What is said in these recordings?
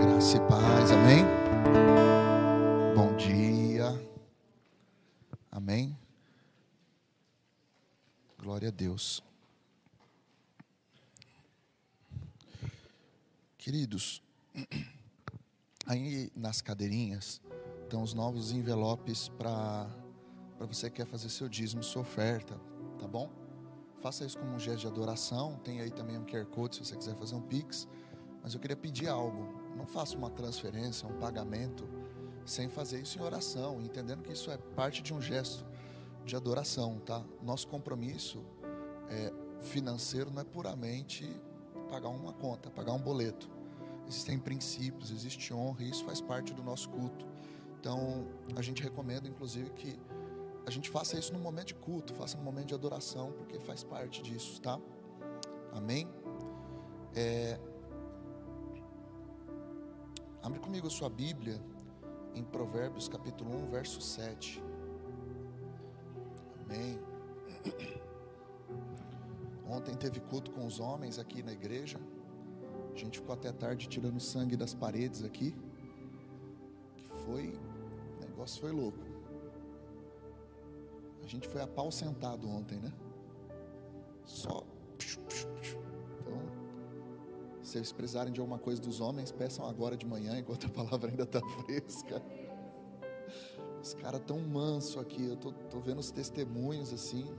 Graça e paz, amém? Bom dia, amém? Glória a Deus. Queridos, aí nas cadeirinhas estão os novos envelopes para você que quer fazer seu dízimo, sua oferta, tá bom? Faça isso como um gesto de adoração. Tem aí também um QR Code se você quiser fazer um Pix. Mas eu queria pedir algo. Não faça uma transferência, um pagamento, sem fazer isso em oração, entendendo que isso é parte de um gesto de adoração, tá? Nosso compromisso é, financeiro não é puramente pagar uma conta, pagar um boleto. Existem princípios, existe honra e isso faz parte do nosso culto. Então, a gente recomenda, inclusive, que a gente faça isso no momento de culto, faça no momento de adoração, porque faz parte disso, tá? Amém? É... Abre comigo a sua Bíblia em Provérbios capítulo 1, verso 7. Amém. Ontem teve culto com os homens aqui na igreja. A gente ficou até tarde tirando sangue das paredes aqui. Que foi, o negócio foi louco. A gente foi a pau sentado ontem, né? Só. Se vocês precisarem de alguma coisa dos homens, peçam agora de manhã, enquanto a palavra ainda está fresca. Os caras tão manso aqui, eu tô, tô vendo os testemunhos assim.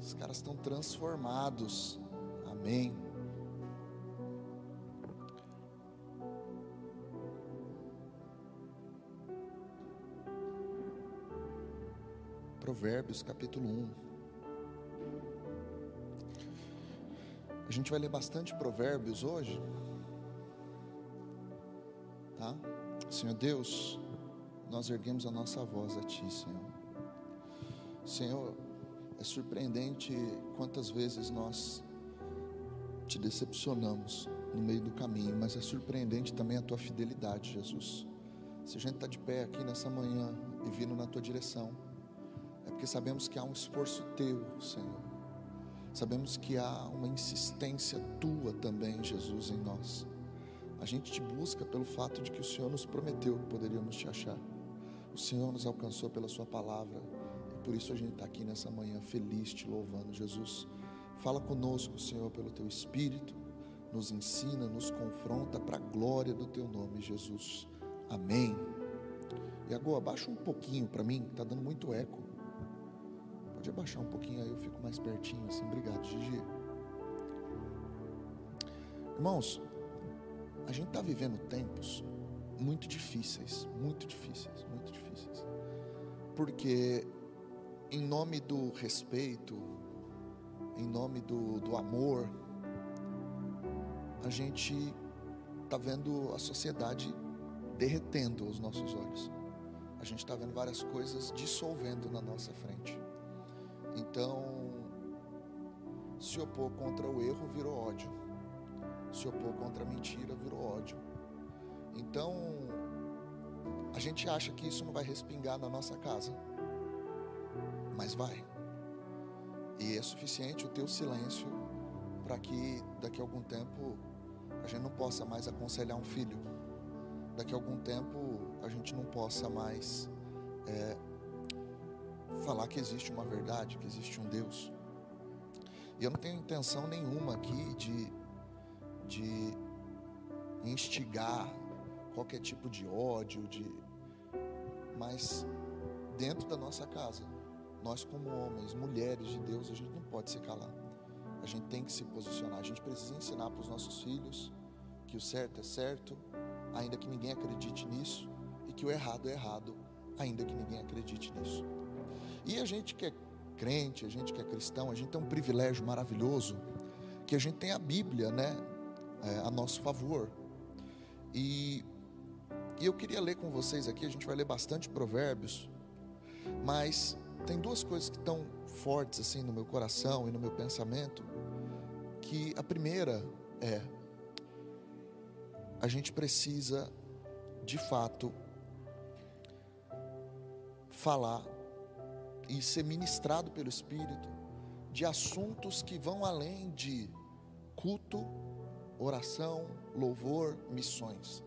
Os caras estão transformados. Amém. Provérbios capítulo 1. A gente vai ler bastante Provérbios hoje. Tá? Senhor Deus, nós erguemos a nossa voz a Ti, Senhor. Senhor, é surpreendente quantas vezes nós te decepcionamos no meio do caminho, mas é surpreendente também a Tua fidelidade, Jesus. Se a gente está de pé aqui nessa manhã e vindo na Tua direção, porque sabemos que há um esforço teu, Senhor. Sabemos que há uma insistência tua também, Jesus, em nós. A gente te busca pelo fato de que o Senhor nos prometeu que poderíamos te achar. O Senhor nos alcançou pela Sua palavra. E por isso a gente está aqui nessa manhã feliz, te louvando, Jesus. Fala conosco, Senhor, pelo Teu Espírito. Nos ensina, nos confronta para a glória do Teu nome, Jesus. Amém. E agora, abaixa um pouquinho para mim, está dando muito eco. Pode abaixar um pouquinho aí, eu fico mais pertinho assim. Obrigado, Gigi. Irmãos, a gente está vivendo tempos muito difíceis, muito difíceis, muito difíceis. Porque em nome do respeito, em nome do, do amor, a gente está vendo a sociedade derretendo aos nossos olhos. A gente está vendo várias coisas dissolvendo na nossa frente. Então, se opor contra o erro virou ódio. Se opor contra a mentira virou ódio. Então, a gente acha que isso não vai respingar na nossa casa. Mas vai. E é suficiente o teu silêncio para que daqui a algum tempo a gente não possa mais aconselhar um filho. Daqui a algum tempo a gente não possa mais é, falar que existe uma verdade, que existe um Deus. E eu não tenho intenção nenhuma aqui de, de instigar qualquer tipo de ódio, de mas dentro da nossa casa, nós como homens, mulheres de Deus, a gente não pode se calar. A gente tem que se posicionar. A gente precisa ensinar para os nossos filhos que o certo é certo, ainda que ninguém acredite nisso, e que o errado é errado, ainda que ninguém acredite nisso. E a gente que é crente, a gente que é cristão, a gente tem um privilégio maravilhoso, que a gente tem a Bíblia, né, é, a nosso favor. E, e eu queria ler com vocês aqui, a gente vai ler bastante provérbios, mas tem duas coisas que estão fortes assim no meu coração e no meu pensamento, que a primeira é a gente precisa de fato falar e ser ministrado pelo Espírito de assuntos que vão além de culto oração, louvor, missões.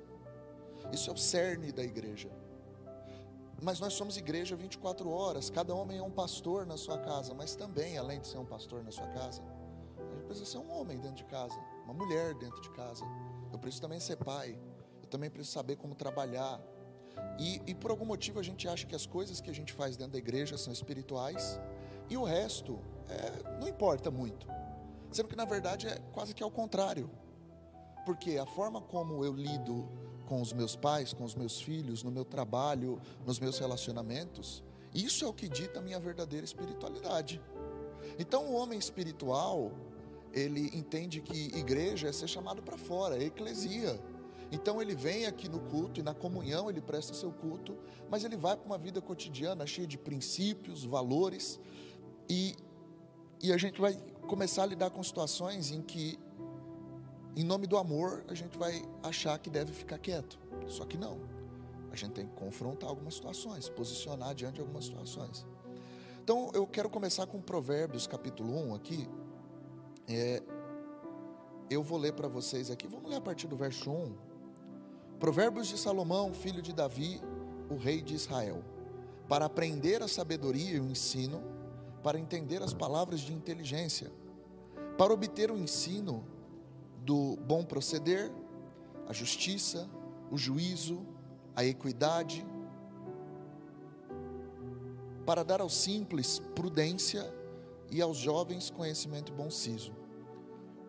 Isso é o cerne da igreja. Mas nós somos igreja 24 horas, cada homem é um pastor na sua casa, mas também, além de ser um pastor na sua casa, a gente precisa ser um homem dentro de casa, uma mulher dentro de casa. Eu preciso também ser pai, eu também preciso saber como trabalhar. E, e por algum motivo a gente acha que as coisas que a gente faz dentro da igreja são espirituais e o resto é, não importa muito. Sendo que na verdade é quase que ao contrário. Porque a forma como eu lido com os meus pais, com os meus filhos, no meu trabalho, nos meus relacionamentos, isso é o que dita a minha verdadeira espiritualidade. Então, o homem espiritual, ele entende que igreja é ser chamado para fora, é eclesia. Então ele vem aqui no culto e na comunhão ele presta seu culto, mas ele vai para uma vida cotidiana cheia de princípios, valores, e, e a gente vai começar a lidar com situações em que em nome do amor, a gente vai achar que deve ficar quieto. Só que não. A gente tem que confrontar algumas situações, posicionar diante de algumas situações. Então, eu quero começar com Provérbios, capítulo 1 aqui. É, eu vou ler para vocês aqui, vamos ler a partir do verso 1. Provérbios de Salomão, filho de Davi, o rei de Israel, para aprender a sabedoria e o ensino, para entender as palavras de inteligência, para obter o ensino do bom proceder, a justiça, o juízo, a equidade, para dar aos simples prudência e aos jovens conhecimento e bom siso.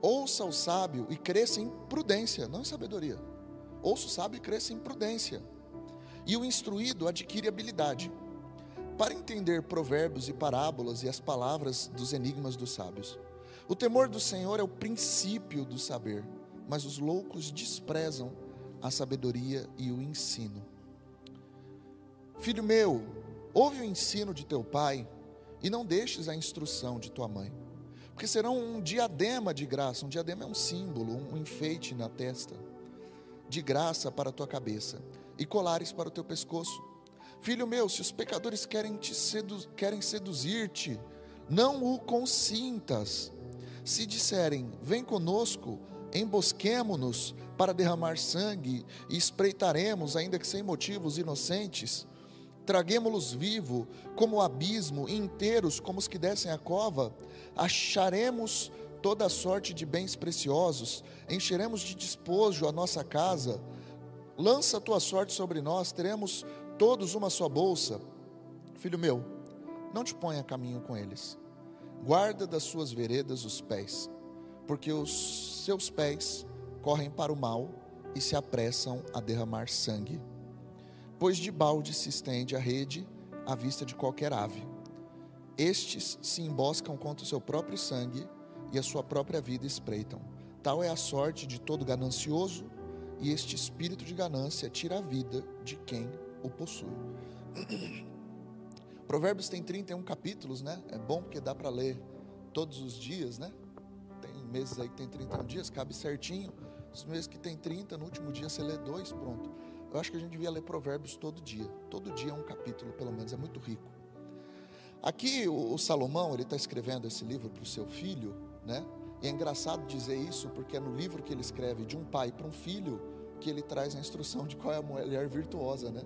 Ouça o sábio e cresça em prudência, não em sabedoria. Ouça o sábio e cresça em prudência. E o instruído adquire habilidade para entender provérbios e parábolas e as palavras dos enigmas dos sábios. O temor do Senhor é o princípio do saber, mas os loucos desprezam a sabedoria e o ensino. Filho meu, ouve o ensino de teu pai e não deixes a instrução de tua mãe, porque serão um diadema de graça. Um diadema é um símbolo, um enfeite na testa, de graça para a tua cabeça e colares para o teu pescoço. Filho meu, se os pecadores querem, te sedu querem seduzir-te, não o consintas se disserem: Vem conosco, embosquemo-nos para derramar sangue e espreitaremos, ainda que sem motivos inocentes, traguemo-los vivo como o abismo, inteiros como os que descem a cova, acharemos toda sorte de bens preciosos, encheremos de despojo a nossa casa, lança a tua sorte sobre nós, teremos todos uma só bolsa. Filho meu, não te ponha caminho com eles guarda das suas veredas os pés, porque os seus pés correm para o mal e se apressam a derramar sangue. Pois de balde se estende a rede à vista de qualquer ave. Estes se emboscam contra o seu próprio sangue e a sua própria vida espreitam. Tal é a sorte de todo ganancioso, e este espírito de ganância tira a vida de quem o possui. Provérbios tem 31 capítulos, né? É bom porque dá para ler todos os dias, né? Tem meses aí que tem 31 dias, cabe certinho. Os meses que tem 30, no último dia você lê dois, pronto. Eu acho que a gente devia ler Provérbios todo dia. Todo dia é um capítulo, pelo menos, é muito rico. Aqui o, Salomão, ele está escrevendo esse livro para o seu filho, né? E é engraçado dizer isso porque é no livro que ele escreve de um pai para um filho que ele traz a instrução de qual é a mulher virtuosa, né?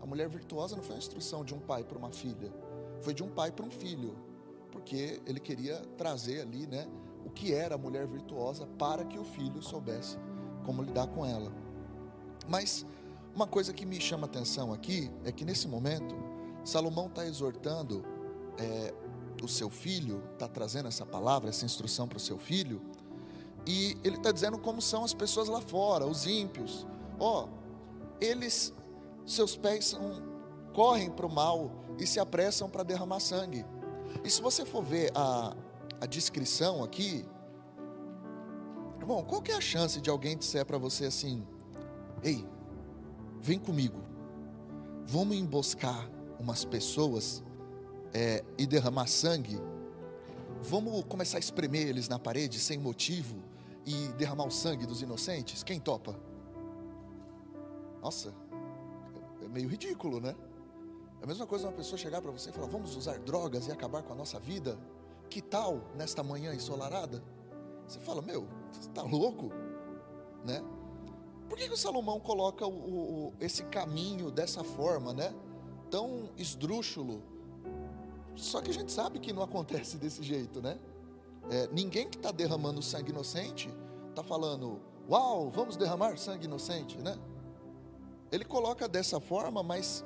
A mulher virtuosa não foi a instrução de um pai para uma filha, foi de um pai para um filho, porque ele queria trazer ali, né, o que era a mulher virtuosa para que o filho soubesse como lidar com ela. Mas uma coisa que me chama atenção aqui é que nesse momento Salomão está exortando é, o seu filho, está trazendo essa palavra, essa instrução para o seu filho, e ele está dizendo como são as pessoas lá fora, os ímpios. Ó, oh, eles seus pés são, correm para o mal e se apressam para derramar sangue. E se você for ver a, a descrição aqui, irmão, qual que é a chance de alguém disser para você assim: Ei, vem comigo, vamos emboscar umas pessoas é, e derramar sangue? Vamos começar a espremer eles na parede sem motivo e derramar o sangue dos inocentes? Quem topa? Nossa, é meio ridículo, né? É a mesma coisa uma pessoa chegar para você e falar: vamos usar drogas e acabar com a nossa vida? Que tal nesta manhã ensolarada? Você fala: meu, você está louco? né? Por que, que o Salomão coloca o, o, esse caminho dessa forma, né? Tão esdrúxulo. Só que a gente sabe que não acontece desse jeito, né? É, ninguém que está derramando sangue inocente está falando, uau, vamos derramar sangue inocente, né? Ele coloca dessa forma, mas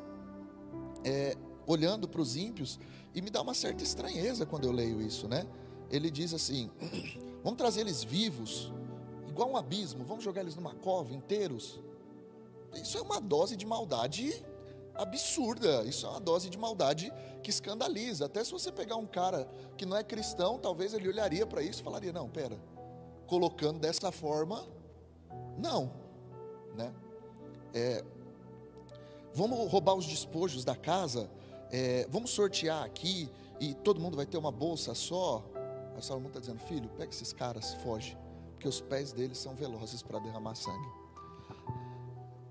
é, olhando para os ímpios, e me dá uma certa estranheza quando eu leio isso, né? Ele diz assim: vamos trazer eles vivos, igual um abismo, vamos jogar eles numa cova inteiros. Isso é uma dose de maldade absurda, isso é uma dose de maldade que escandaliza. Até se você pegar um cara que não é cristão, talvez ele olharia para isso e falaria: não, pera, colocando dessa forma, não, né? É, vamos roubar os despojos da casa, é, vamos sortear aqui e todo mundo vai ter uma bolsa só. Aí Salomão está dizendo: filho, pega esses caras, foge porque os pés deles são velozes para derramar sangue.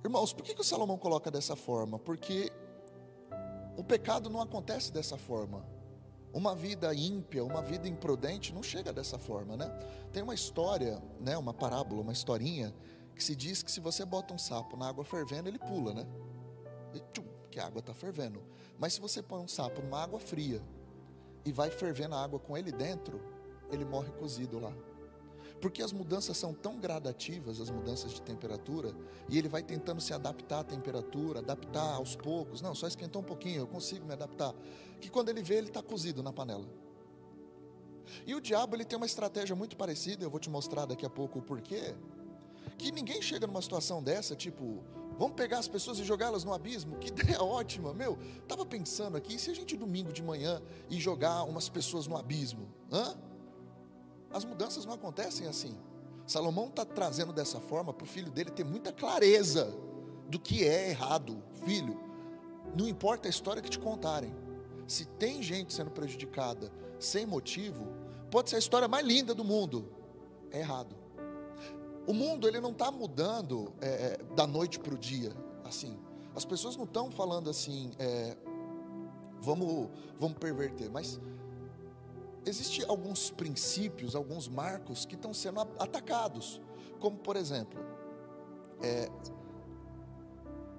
Irmãos, por que, que o Salomão coloca dessa forma? Porque o pecado não acontece dessa forma. Uma vida ímpia, uma vida imprudente não chega dessa forma, né? Tem uma história, né, uma parábola, uma historinha que se diz que se você bota um sapo na água fervendo, ele pula, né? E tchum, que a água está fervendo. Mas se você põe um sapo numa água fria e vai fervendo a água com ele dentro, ele morre cozido lá. Porque as mudanças são tão gradativas, as mudanças de temperatura, e ele vai tentando se adaptar à temperatura, adaptar aos poucos. Não, só esquentou um pouquinho, eu consigo me adaptar. Que quando ele vê, ele está cozido na panela. E o diabo ele tem uma estratégia muito parecida, eu vou te mostrar daqui a pouco o porquê. Que ninguém chega numa situação dessa, tipo, vamos pegar as pessoas e jogá-las no abismo? Que ideia ótima, meu. Tava pensando aqui, se a gente domingo de manhã e jogar umas pessoas no abismo? Hã? As mudanças não acontecem assim. Salomão está trazendo dessa forma para o filho dele ter muita clareza do que é errado. Filho, não importa a história que te contarem, se tem gente sendo prejudicada sem motivo, pode ser a história mais linda do mundo, é errado. O mundo ele não está mudando é, é, da noite para o dia, assim. As pessoas não estão falando assim, é, vamos, vamos perverter, mas existem alguns princípios, alguns marcos que estão sendo atacados. Como, por exemplo, é,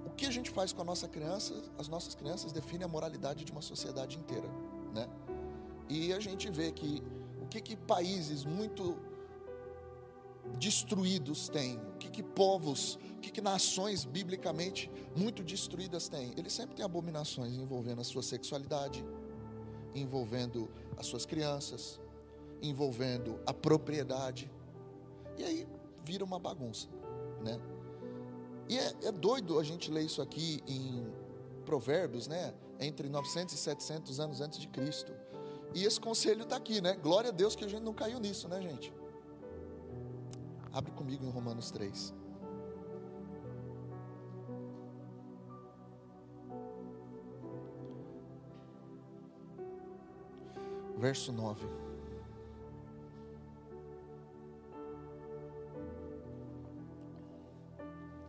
o que a gente faz com a nossa criança, as nossas crianças definem a moralidade de uma sociedade inteira. Né? E a gente vê que o que, que países muito destruídos têm, o que, que povos, o que, que nações biblicamente muito destruídas têm. Eles sempre têm abominações envolvendo a sua sexualidade, envolvendo as suas crianças, envolvendo a propriedade. E aí vira uma bagunça, né? E é, é doido a gente ler isso aqui em Provérbios, né? Entre 900 e 700 anos antes de Cristo. E esse conselho está aqui, né? Glória a Deus que a gente não caiu nisso, né, gente? Abre comigo em Romanos 3. Verso 9.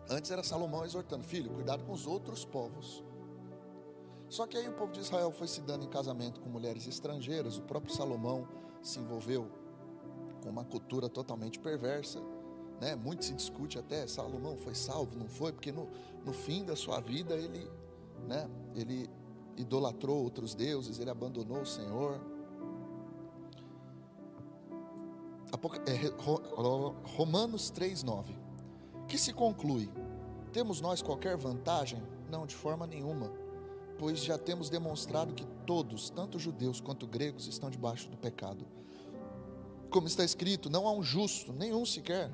Antes era Salomão exortando, filho, cuidado com os outros povos. Só que aí o povo de Israel foi se dando em casamento com mulheres estrangeiras, o próprio Salomão se envolveu com uma cultura totalmente perversa. Né? Muito se discute até, Salomão foi salvo, não foi? Porque no, no fim da sua vida ele, né, ele idolatrou outros deuses, ele abandonou o Senhor. Romanos 3,9. Que se conclui: temos nós qualquer vantagem? Não, de forma nenhuma, pois já temos demonstrado que todos, tanto judeus quanto gregos, estão debaixo do pecado. Como está escrito: não há um justo, nenhum sequer.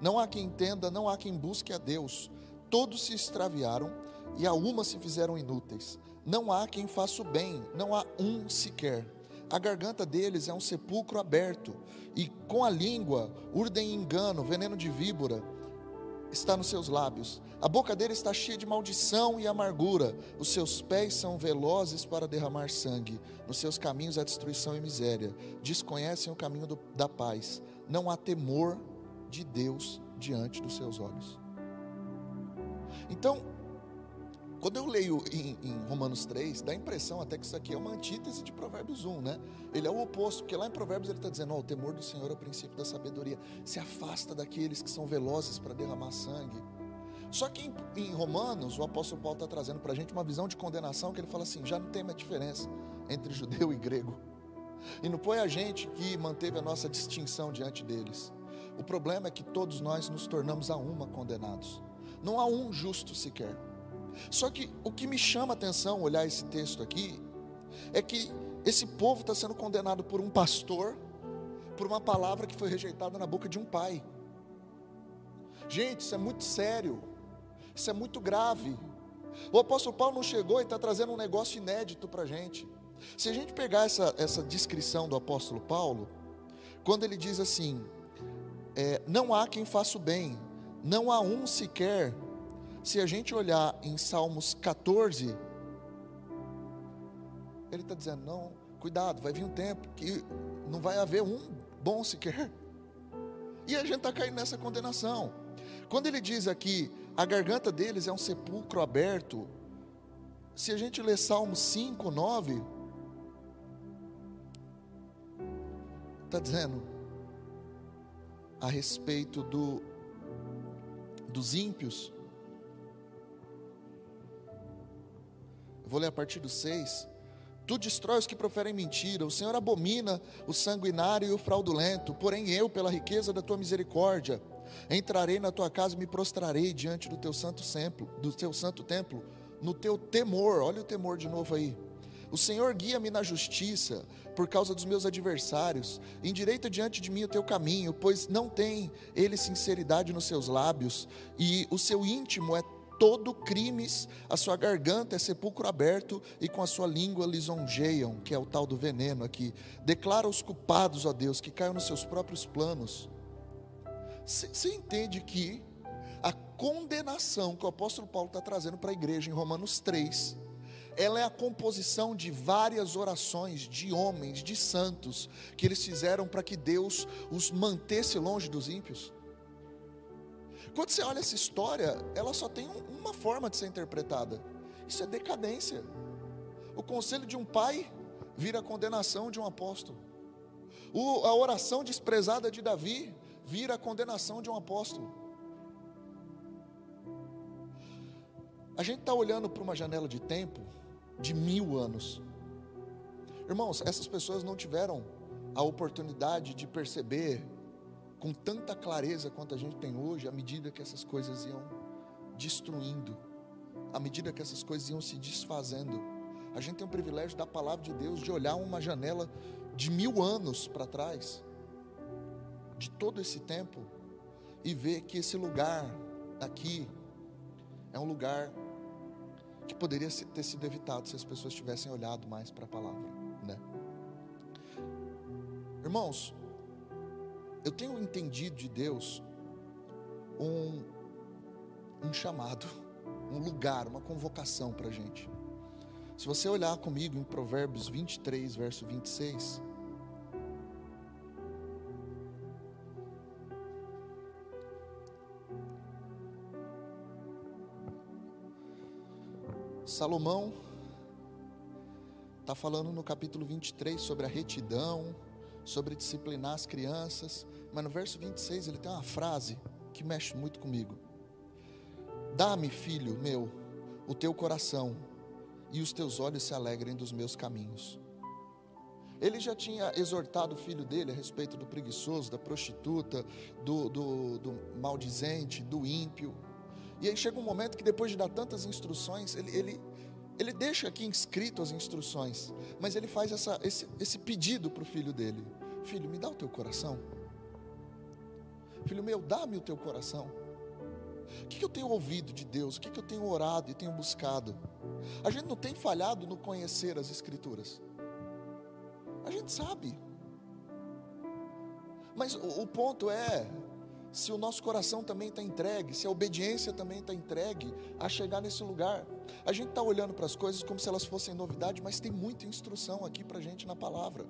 Não há quem entenda, não há quem busque a Deus. Todos se extraviaram e a uma se fizeram inúteis. Não há quem faça o bem, não há um sequer. A garganta deles é um sepulcro aberto, e com a língua urdem engano, veneno de víbora está nos seus lábios. A boca dele está cheia de maldição e amargura. Os seus pés são velozes para derramar sangue. Nos seus caminhos há destruição e miséria. Desconhecem o caminho do, da paz. Não há temor de Deus diante dos seus olhos. Então, Quando eu leio em, em, Romanos 3, dá a impressão até que isso aqui é uma antítese de Provérbios 1, né? Ele é o oposto, porque lá em Provérbios ele está dizendo: oh, o temor do Senhor é o princípio da sabedoria. Se afasta daqueles que são velozes para derramar sangue. Só que em, em Romanos, o apóstolo Paulo está trazendo para a gente uma visão de condenação que ele fala assim: já não tem mais diferença entre judeu e grego. E não foi a gente que manteve a nossa distinção diante deles. O problema é que todos nós nos tornamos a uma condenados. Não há um justo sequer. Só que o que me chama a atenção olhar esse texto aqui é que esse povo está sendo condenado por um pastor, por uma palavra que foi rejeitada na boca de um pai. Gente, isso é muito sério, isso é muito grave. O apóstolo Paulo não chegou e está trazendo um negócio inédito para a gente. Se a gente pegar essa, essa descrição do apóstolo Paulo, quando ele diz assim: é, Não há quem faça o bem, não há um sequer se a gente olhar em Salmos 14, ele está dizendo: não, cuidado, vai vir um tempo que não vai haver um bom sequer. E a gente está caindo nessa condenação. Quando ele diz aqui, a garganta deles é um sepulcro aberto, se a gente ler Salmos 5, 9, está dizendo a respeito do, dos ímpios, Vou ler a partir do 6. Tu destrói os que proferem mentira, o Senhor abomina o sanguinário e o fraudulento, porém eu, pela riqueza da tua misericórdia, entrarei na tua casa e me prostrarei diante do teu santo templo, do teu santo templo, no teu temor. Olha o temor de novo aí. O Senhor guia-me na justiça por causa dos meus adversários, endireita diante de mim o teu caminho, pois não tem ele sinceridade nos seus lábios, e o seu íntimo é todo crimes, a sua garganta é sepulcro aberto e com a sua língua lisonjeiam, que é o tal do veneno aqui. Declara os culpados, ó Deus, que caiam nos seus próprios planos. Você entende que a condenação que o apóstolo Paulo está trazendo para a igreja em Romanos 3, ela é a composição de várias orações de homens, de santos, que eles fizeram para que Deus os mantesse longe dos ímpios. Quando você olha essa história, ela só tem uma forma de ser interpretada. Isso é decadência. O conselho de um pai vira a condenação de um apóstolo. O, a oração desprezada de Davi vira a condenação de um apóstolo. A gente está olhando para uma janela de tempo de mil anos. Irmãos, essas pessoas não tiveram a oportunidade de perceber com tanta clareza quanto a gente tem hoje, à medida que essas coisas iam destruindo, à medida que essas coisas iam se desfazendo. A gente tem o privilégio da palavra de Deus de olhar uma janela de mil anos para trás, de todo esse tempo, e ver que esse lugar aqui é um lugar que poderia ter sido evitado se as pessoas tivessem olhado mais para a palavra, né? Irmãos, eu tenho entendido de Deus um, um chamado, um lugar, uma convocação para a gente. Se você olhar comigo em Provérbios 23, verso 26. Salomão está falando no capítulo 23 sobre a retidão, sobre disciplinar as crianças, mas no verso 26 ele tem uma frase que mexe muito comigo. Dá-me, filho meu, o teu coração, e os teus olhos se alegrem dos meus caminhos. Ele já tinha exortado o filho dele a respeito do preguiçoso, da prostituta, do, do, do maldizente, do ímpio. E aí chega um momento que depois de dar tantas instruções, ele, ele, ele deixa aqui inscrito as instruções, mas ele faz essa, esse, esse pedido para o filho dele: Filho, me dá o teu coração. Filho meu, dá-me o teu coração. O que eu tenho ouvido de Deus? O que eu tenho orado e tenho buscado? A gente não tem falhado no conhecer as Escrituras. A gente sabe. Mas o, o ponto é se o nosso coração também está entregue, se a obediência também está entregue a chegar nesse lugar. A gente está olhando para as coisas como se elas fossem novidade, mas tem muita instrução aqui para a gente na palavra.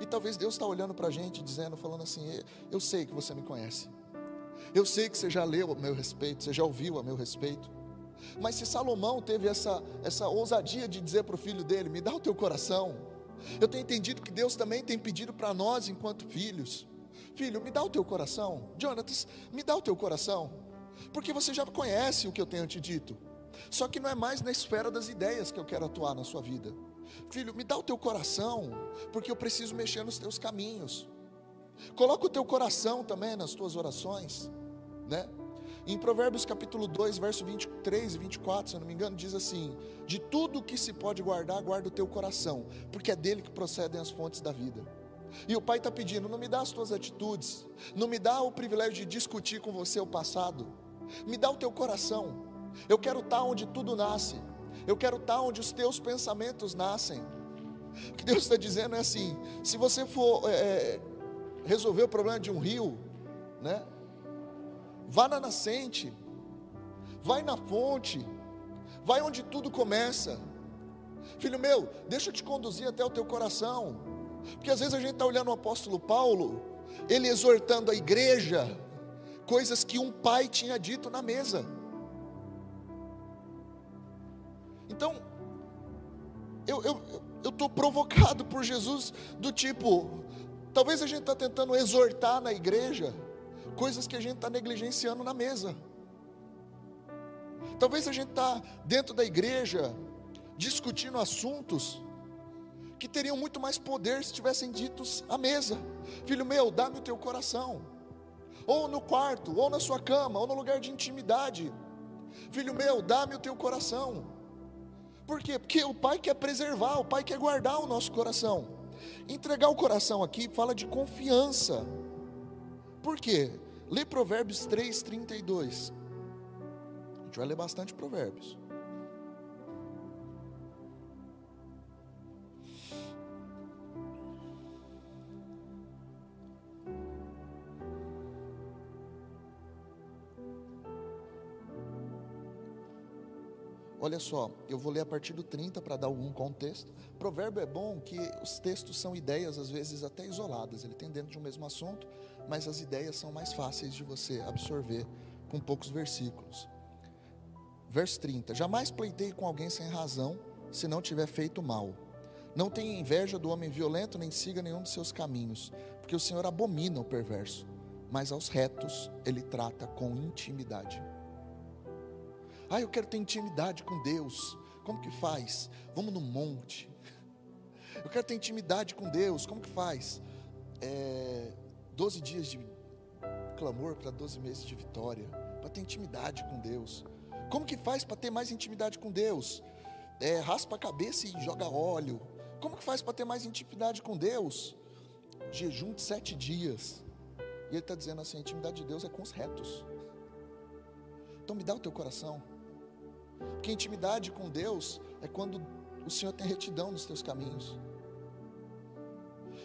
E talvez Deus está olhando para a gente, dizendo, falando assim: Eu sei que você me conhece, eu sei que você já leu a meu respeito, você já ouviu a meu respeito, Mas se Salomão teve essa, essa ousadia de dizer para o filho dele: Me dá o teu coração. Eu tenho entendido que Deus também tem pedido para nós, enquanto filhos: Filho, me dá o teu coração. Jonatas, me dá o teu coração. Porque você já conhece o que eu tenho te dito. Só que não é mais na esfera das ideias que eu quero atuar na sua vida. Filho, me dá o teu coração, porque eu preciso mexer nos teus caminhos. Coloca o teu coração também nas tuas orações, né? Em Provérbios capítulo 2, verso 23 e 24, se eu não me engano, diz assim: De tudo que se pode guardar, guarda o teu coração, porque é dele que procedem as fontes da vida. E o pai está pedindo: não me dá as tuas atitudes, não me dá o privilégio de discutir com você o passado, me dá o teu coração. Eu quero estar onde tudo nasce, eu quero estar onde os teus pensamentos nascem. O que Deus está dizendo é assim: se você for é, resolver o problema de um rio, né? Vá na nascente, vai na fonte, vai onde tudo começa. Filho meu, deixa eu te conduzir até o teu coração, porque às vezes a gente está olhando o apóstolo Paulo, ele exortando a igreja, coisas que um pai tinha dito na mesa. Então, eu estou provocado por Jesus, do tipo, talvez a gente está tentando exortar na igreja, coisas que a gente está negligenciando na mesa. Talvez a gente está dentro da igreja discutindo assuntos que teriam muito mais poder se tivessem ditos à mesa. Filho meu, dá-me o teu coração. Ou no quarto, ou na sua cama, ou no lugar de intimidade. Filho meu, dá-me o teu coração. Por quê? Porque o pai quer preservar, o pai quer guardar o nosso coração. Entregar o coração aqui fala de confiança. Por quê? Lê Provérbios 3, 32. A gente vai ler bastante Provérbios. Olha só, eu vou ler a partir do 30 para dar algum contexto. Provérbio é bom que os textos são ideias, às vezes até isoladas, ele tem dentro de um mesmo assunto, mas as ideias são mais fáceis de você absorver com poucos versículos. Verso 30: Jamais pleitei com alguém sem razão, se não tiver feito mal. Não tenha inveja do homem violento, nem siga nenhum de seus caminhos, porque o Senhor abomina o perverso, mas aos retos ele trata com intimidade. Ah, eu quero ter intimidade com Deus. Como que faz? Vamos no monte. Eu quero ter intimidade com Deus. Como que faz? É, 12 dias de clamor para 12 meses de vitória, para ter intimidade com Deus. Como que faz para ter mais intimidade com Deus? É, raspa a cabeça e joga óleo. Como que faz para ter mais intimidade com Deus? Jejum de sete dias. E ele está dizendo assim: a intimidade de Deus é com os retos. Então me dá o teu coração. Porque intimidade com Deus é quando o Senhor tem retidão nos teus caminhos.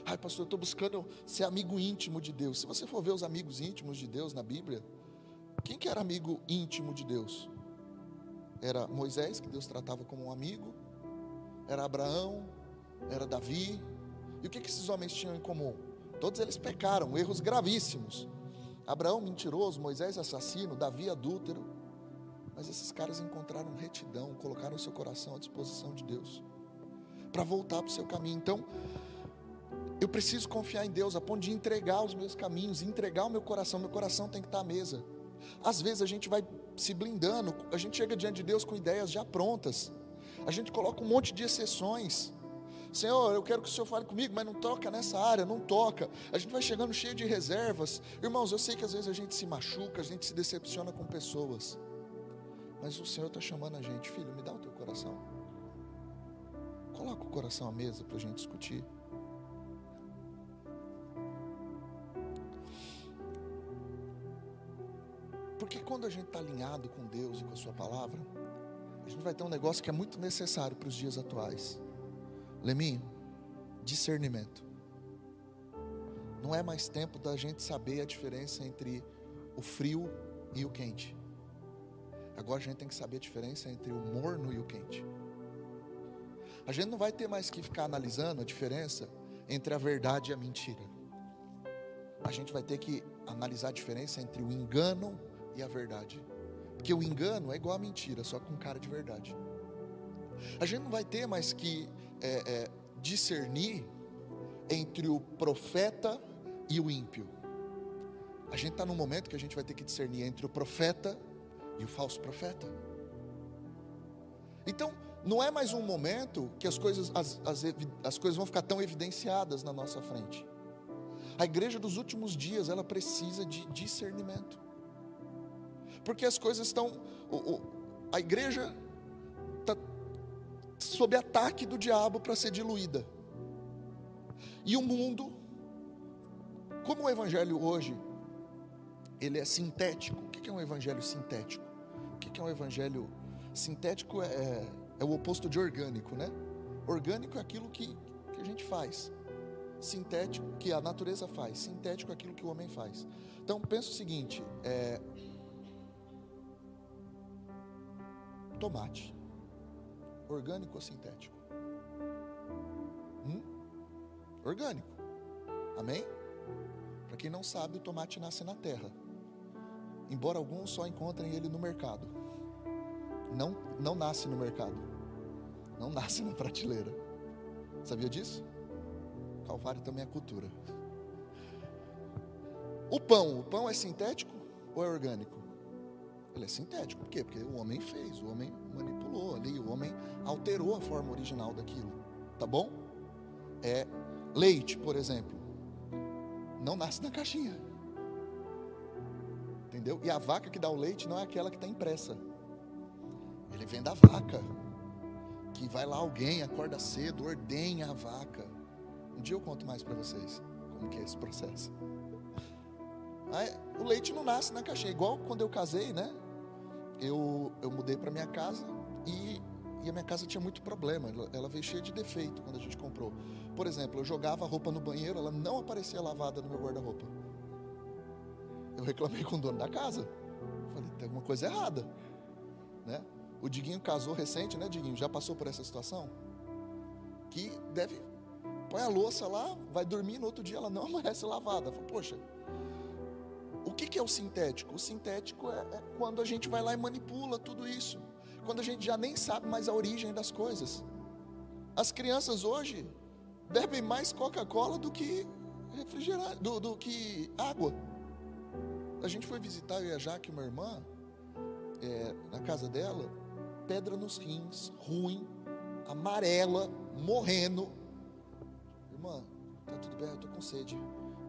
Ai, pastor, eu estou buscando ser amigo íntimo de Deus. Se você for ver os amigos íntimos de Deus na Bíblia, quem que era amigo íntimo de Deus? Era Moisés, que Deus tratava como um amigo, era Abraão, era Davi. E o que, que esses homens tinham em comum? Todos eles pecaram, erros gravíssimos. Abraão mentiroso, Moisés assassino, Davi adúltero. Mas esses caras encontraram retidão, colocaram o seu coração à disposição de Deus para voltar para o seu caminho. Então, eu preciso confiar em Deus a ponto de entregar os meus caminhos, entregar o meu coração. Meu coração tem que estar à mesa. Às vezes a gente vai se blindando, a gente chega diante de Deus com ideias já prontas. A gente coloca um monte de exceções. Senhor, eu quero que o Senhor fale comigo, mas não toca nessa área, não toca. A gente vai chegando cheio de reservas. Irmãos, eu sei que às vezes a gente se machuca, a gente se decepciona com pessoas. Mas o Senhor está chamando a gente, filho, me dá o teu coração. Coloca o coração à mesa para a gente discutir. Porque quando a gente está alinhado com Deus e com a Sua palavra, a gente vai ter um negócio que é muito necessário para os dias atuais. Leminho, discernimento. Não é mais tempo da gente saber a diferença entre o frio e o quente. Agora a gente tem que saber a diferença entre o morno e o quente. A gente não vai ter mais que ficar analisando a diferença entre a verdade e a mentira. A gente vai ter que analisar a diferença entre o engano e a verdade. Porque o engano é igual a mentira, só com cara de verdade. A gente não vai ter mais que é, é, discernir entre o profeta e o ímpio. A gente está num momento que a gente vai ter que discernir entre o profeta e o falso profeta. Então, não é mais um momento que as coisas, as, as, as coisas vão ficar tão evidenciadas na nossa frente. A igreja dos últimos dias, ela precisa de discernimento. Porque as coisas estão. O, o, a igreja está sob ataque do diabo para ser diluída. E o mundo, como o evangelho hoje, ele é sintético. O que é um evangelho sintético? O que é um evangelho sintético? É, é, é o oposto de orgânico, né? Orgânico é aquilo que, que a gente faz. Sintético, que a natureza faz. Sintético é aquilo que o homem faz. Então, pensa o seguinte: é, tomate. Orgânico ou sintético? Hum? Orgânico. Amém? Para quem não sabe, o tomate nasce na terra. Embora alguns só encontrem ele no mercado. Não, não nasce no mercado. Não nasce na prateleira. Sabia disso? Calvário também é cultura. O pão, o pão é sintético ou é orgânico? Ele é sintético. Por quê? Porque o homem fez, o homem manipulou ali, o homem alterou a forma original daquilo. Tá bom? É leite, por exemplo. Não nasce na caixinha. Entendeu? E a vaca que dá o leite não é aquela que está impressa. Ele vem da vaca. Que vai lá alguém, acorda cedo, ordenha a vaca. Um dia eu conto mais para vocês como que é esse processo. Aí, o leite não nasce na caixinha. Igual quando eu casei, né? eu, eu mudei para minha casa e, e, a minha casa tinha muito problema. Ela, ela, veio cheia de defeito quando a gente comprou. Por exemplo, eu jogava a roupa no banheiro, ela não aparecia lavada no meu guarda-roupa. Eu reclamei com o dono da casa. Falei, tem alguma coisa errada. Né? O Diguinho casou recente, né, Diguinho? Já passou por essa situação? Que deve. Põe a louça lá, vai dormir, no outro dia ela não amanhece lavada. Fala, Poxa, o que, que é o sintético? O sintético é, é quando a gente vai lá e manipula tudo isso. Quando a gente já nem sabe mais a origem das coisas. As crianças hoje bebem mais Coca-Cola do que refrigerante, do, do, que água. A gente foi visitar eu e a Jaque, uma irmã, é, na casa dela, pedra nos rins, ruim, amarela, morrendo. Irmã, tá tudo bem, eu tô com sede.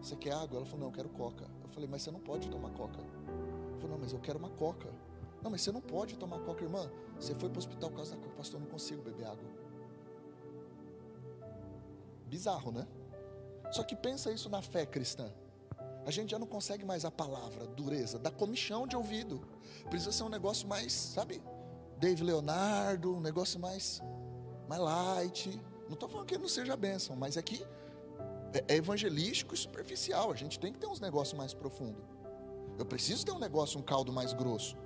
Você quer água? Ela falou, não, eu quero coca. Eu falei, mas você não pode tomar coca. Ela falou, não, mas eu quero uma coca. Não, mas você não pode tomar coca, irmã. Você foi para o hospital por causa da coca. Pastor, eu não consigo beber água. Bizarro, né? Só que pensa isso na fé cristã. A gente já não consegue mais a palavra, dureza, da comichão de ouvido. Precisa ser um negócio mais, sabe? Dave Leonardo, um negócio mais, mais light. Não estou falando que não seja bênção, mas é que é, é evangelístico e superficial. A gente tem que ter uns negócios mais profundos. Eu preciso ter um negócio, um caldo mais grosso.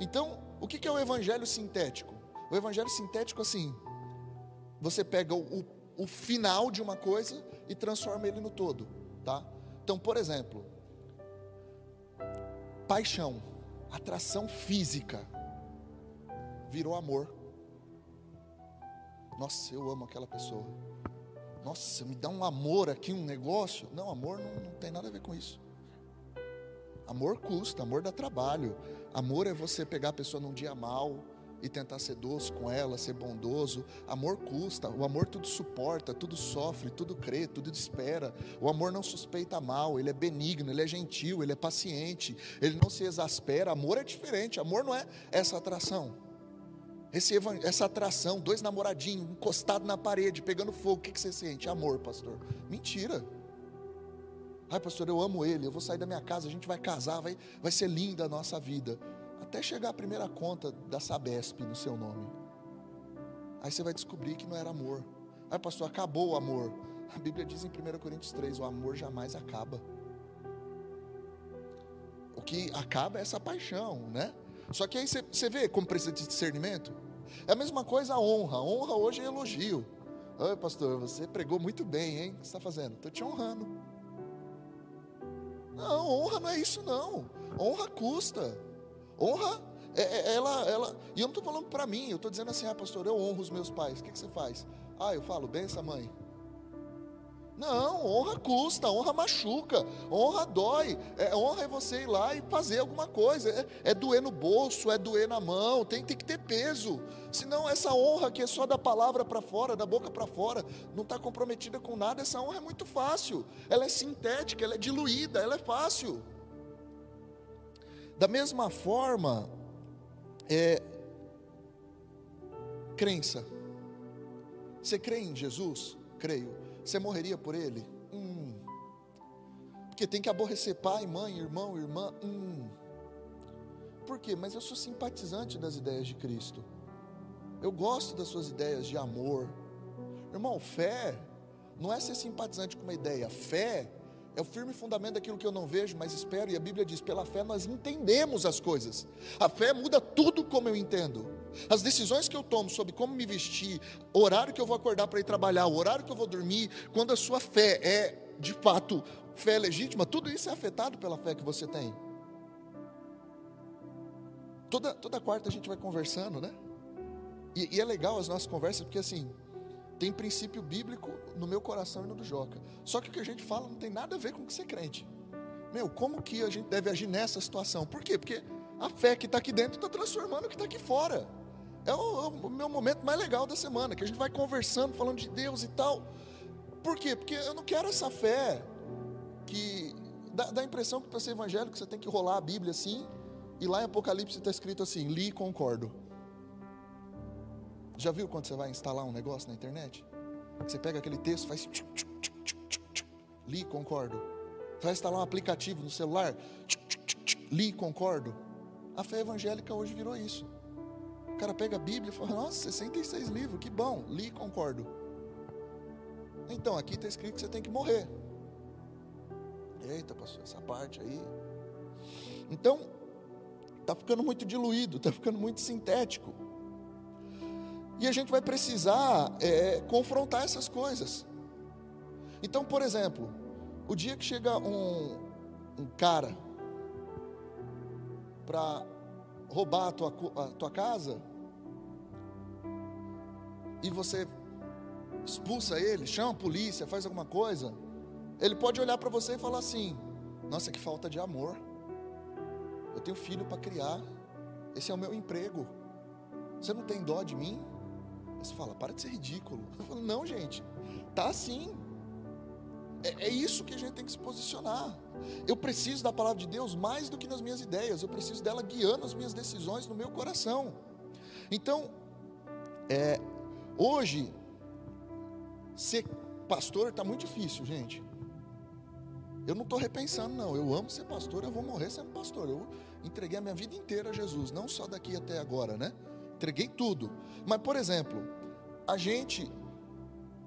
Então, o que é o evangelho sintético? O evangelho sintético, assim, você pega o, o final de uma coisa e transforma ele no todo, tá? Então, por exemplo, paixão, atração física, virou amor. Nossa, eu amo aquela pessoa nossa, me dá um amor aqui, um negócio. Não, amor não, não tem nada a ver com isso. Amor custa, amor dá trabalho. Amor é você pegar a pessoa num dia mal e tentar ser doce com ela, ser bondoso. Amor custa, o amor tudo suporta, tudo sofre, tudo crê, tudo espera. O amor não suspeita mal, ele é benigno, ele é gentil, ele é paciente, ele não se exaspera. Amor é diferente, amor não é essa atração. Esse, essa atração, dois namoradinhos encostados na parede, pegando fogo, o que, que você sente? Amor, pastor. Mentira. Ai, pastor, eu amo ele, eu vou sair da minha casa, a gente vai casar, vai, vai ser linda a nossa vida. Até chegar a primeira conta da Sabesp no seu nome. Aí você vai descobrir que não era amor. Ai, pastor, acabou o amor. A Bíblia diz em 1 Coríntios 3: o amor jamais acaba. O que acaba é essa paixão, né? Só que aí você, vê como precisa de discernimento. É a mesma coisa a honra. Honra hoje é elogio. Oi, pastor, você pregou muito bem, hein? O que você está fazendo? Estou te honrando. Não, honra não é isso, não. Honra custa. Honra, é, é, ela, ela. E eu não estou falando para mim, eu estou dizendo assim, ah, pastor, eu honro os meus pais. O que, que você faz? Ah, eu falo, benção, mãe. Não, honra custa, honra machuca, honra dói. É, honra é você ir lá e fazer alguma coisa. É, é doer no bolso, é doer na mão, tem, tem que ter peso. Senão, essa honra que é só da palavra para fora, da boca para fora, não está comprometida com nada, essa honra é muito fácil. Ela é sintética, ela é diluída, ela é fácil. Da mesma forma, é, crença. Você crê em Jesus? Creio. Você morreria por ele? Hum. Porque tem que aborrecer pai, mãe, irmão, irmã? Hum. Por quê? Mas eu sou simpatizante das ideias de Cristo. Eu gosto das suas ideias de amor. Irmão, fé não é ser simpatizante com uma ideia. Fé é o firme fundamento daquilo que eu não vejo, mas espero. E a Bíblia diz: pela fé nós entendemos as coisas. A fé muda tudo como eu entendo. As decisões que eu tomo sobre como me vestir, o horário que eu vou acordar para ir trabalhar, o horário que eu vou dormir, quando a sua fé é de fato fé legítima, tudo isso é afetado pela fé que você tem. Toda, toda quarta a gente vai conversando, né? E, e é legal as nossas conversas, porque assim, tem princípio bíblico no meu coração e no do Joca. Só que o que a gente fala não tem nada a ver com o que ser crente. Meu, como que a gente deve agir nessa situação? Por quê? Porque a fé que está aqui dentro está transformando o que está aqui fora. É o, é o, meu momento mais legal da semana, que a gente vai conversando, falando de Deus e tal. Por quê? Porque eu não quero essa fé que dá, dá a impressão que para ser evangélico você tem que rolar a Bíblia assim, e lá em Apocalipse está escrito assim: li e concordo. Já viu quando você vai instalar um negócio na internet? Você pega aquele texto, faz. Li, concordo. Você vai instalar um aplicativo no celular? Li, concordo. A fé evangélica hoje virou isso. O cara pega a Bíblia e fala: Nossa, 66 livros, que bom. Li, concordo. Então, aqui está escrito que você tem que morrer. Eita, pastor, essa parte aí. Então, está ficando muito diluído, está ficando muito sintético. E a gente vai precisar é, confrontar essas coisas. Então, por exemplo, o dia que chega um, um cara para roubar a tua, a tua casa, e você expulsa ele, chama a polícia, faz alguma coisa, ele pode olhar para você e falar assim: Nossa, que falta de amor. Eu tenho filho para criar. Esse é o meu emprego. Você não tem dó de mim? Você fala, para de ser ridículo. Eu falo, não, gente, tá assim. É, é, isso que a gente tem que se posicionar. Eu preciso da palavra de Deus mais do que nas minhas ideias. Eu preciso dela guiando as minhas decisões no meu coração. Então, é, hoje, ser pastor está muito difícil, gente. Eu não estou repensando, não. Eu amo ser pastor, eu vou morrer sendo pastor. Eu entreguei a minha vida inteira a Jesus, não só daqui até agora, né? Entreguei tudo. Mas, por exemplo, a gente,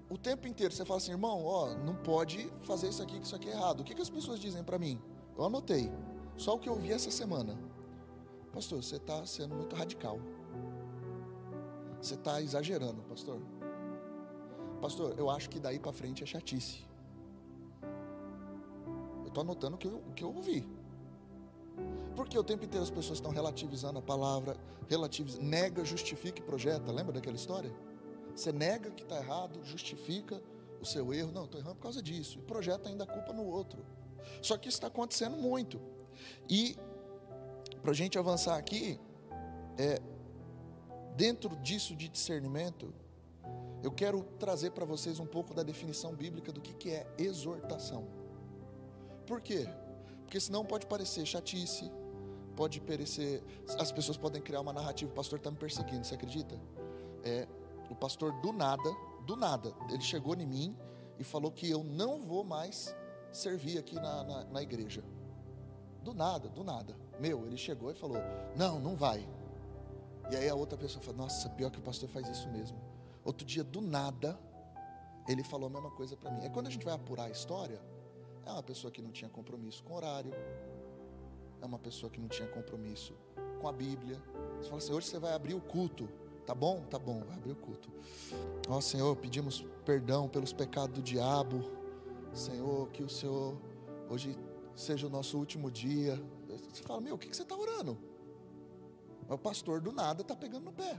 o tempo inteiro, você fala assim, irmão, ó, não pode fazer isso aqui, que isso aqui é errado. O que, que as pessoas dizem para mim? Eu anotei, só o que eu vi essa semana. Pastor, você está sendo muito radical. Você está exagerando, pastor. Pastor, eu acho que daí para frente é chatice. Eu estou anotando o que eu, o que eu ouvi. Porque o tempo inteiro as pessoas estão relativizando a palavra, relativiza, nega, justifica e projeta. Lembra daquela história? Você nega que está errado, justifica o seu erro. Não, estou errando por causa disso. E projeta ainda a culpa no outro. Só que isso está acontecendo muito. E, para a gente avançar aqui, é, dentro disso de discernimento, eu quero trazer para vocês um pouco da definição bíblica do que, que é exortação. Por quê? Porque senão pode parecer chatice, pode parecer. As pessoas podem criar uma narrativa, o pastor está me perseguindo, você acredita? É, o pastor do nada, do nada, ele chegou em mim e falou que eu não vou mais servir aqui na, na, na igreja. Do nada, do nada. Meu, ele chegou e falou: Não, não vai. E aí a outra pessoa falou: Nossa, pior que o pastor faz isso mesmo. Outro dia, do nada, ele falou a mesma coisa para mim. É quando a gente vai apurar a história, é uma pessoa que não tinha compromisso com horário. É uma pessoa que não tinha compromisso com a Bíblia. Você fala assim: hoje você vai abrir o culto. Tá bom? Tá bom, vai abrir o culto. Ó Senhor, pedimos perdão pelos pecados do diabo. Senhor, que o Senhor hoje seja o nosso último dia. Você fala, meu, o que, que você está orando? O pastor do nada está pegando no pé.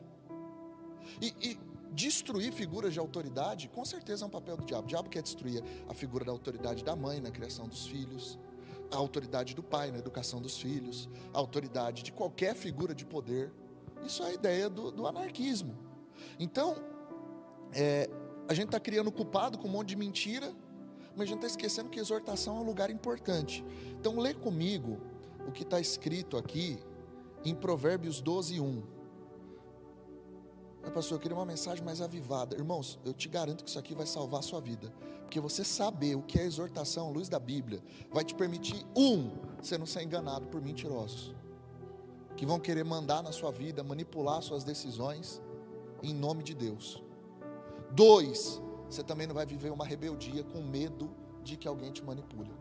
E, e, destruir figuras de autoridade, com certeza é um papel do diabo. O diabo quer destruir a figura da autoridade da mãe na criação dos filhos, a autoridade do pai na educação dos filhos, a autoridade de qualquer figura de poder. Isso é a ideia do, do anarquismo. Então, é, a gente está criando culpado com um monte de mentira, mas a gente está esquecendo que exortação é um lugar importante. Então, lê comigo o que está escrito aqui em Provérbios 12, 1. Mas, pastor, eu queria uma mensagem mais avivada. Irmãos, eu te garanto que isso aqui vai salvar a sua vida. Porque você saber o que é exortação à luz da Bíblia vai te permitir, um, você não ser enganado por mentirosos. Que vão querer mandar na sua vida, manipular suas decisões em nome de Deus. Dois, você também não vai viver uma rebeldia com medo de que alguém te manipule.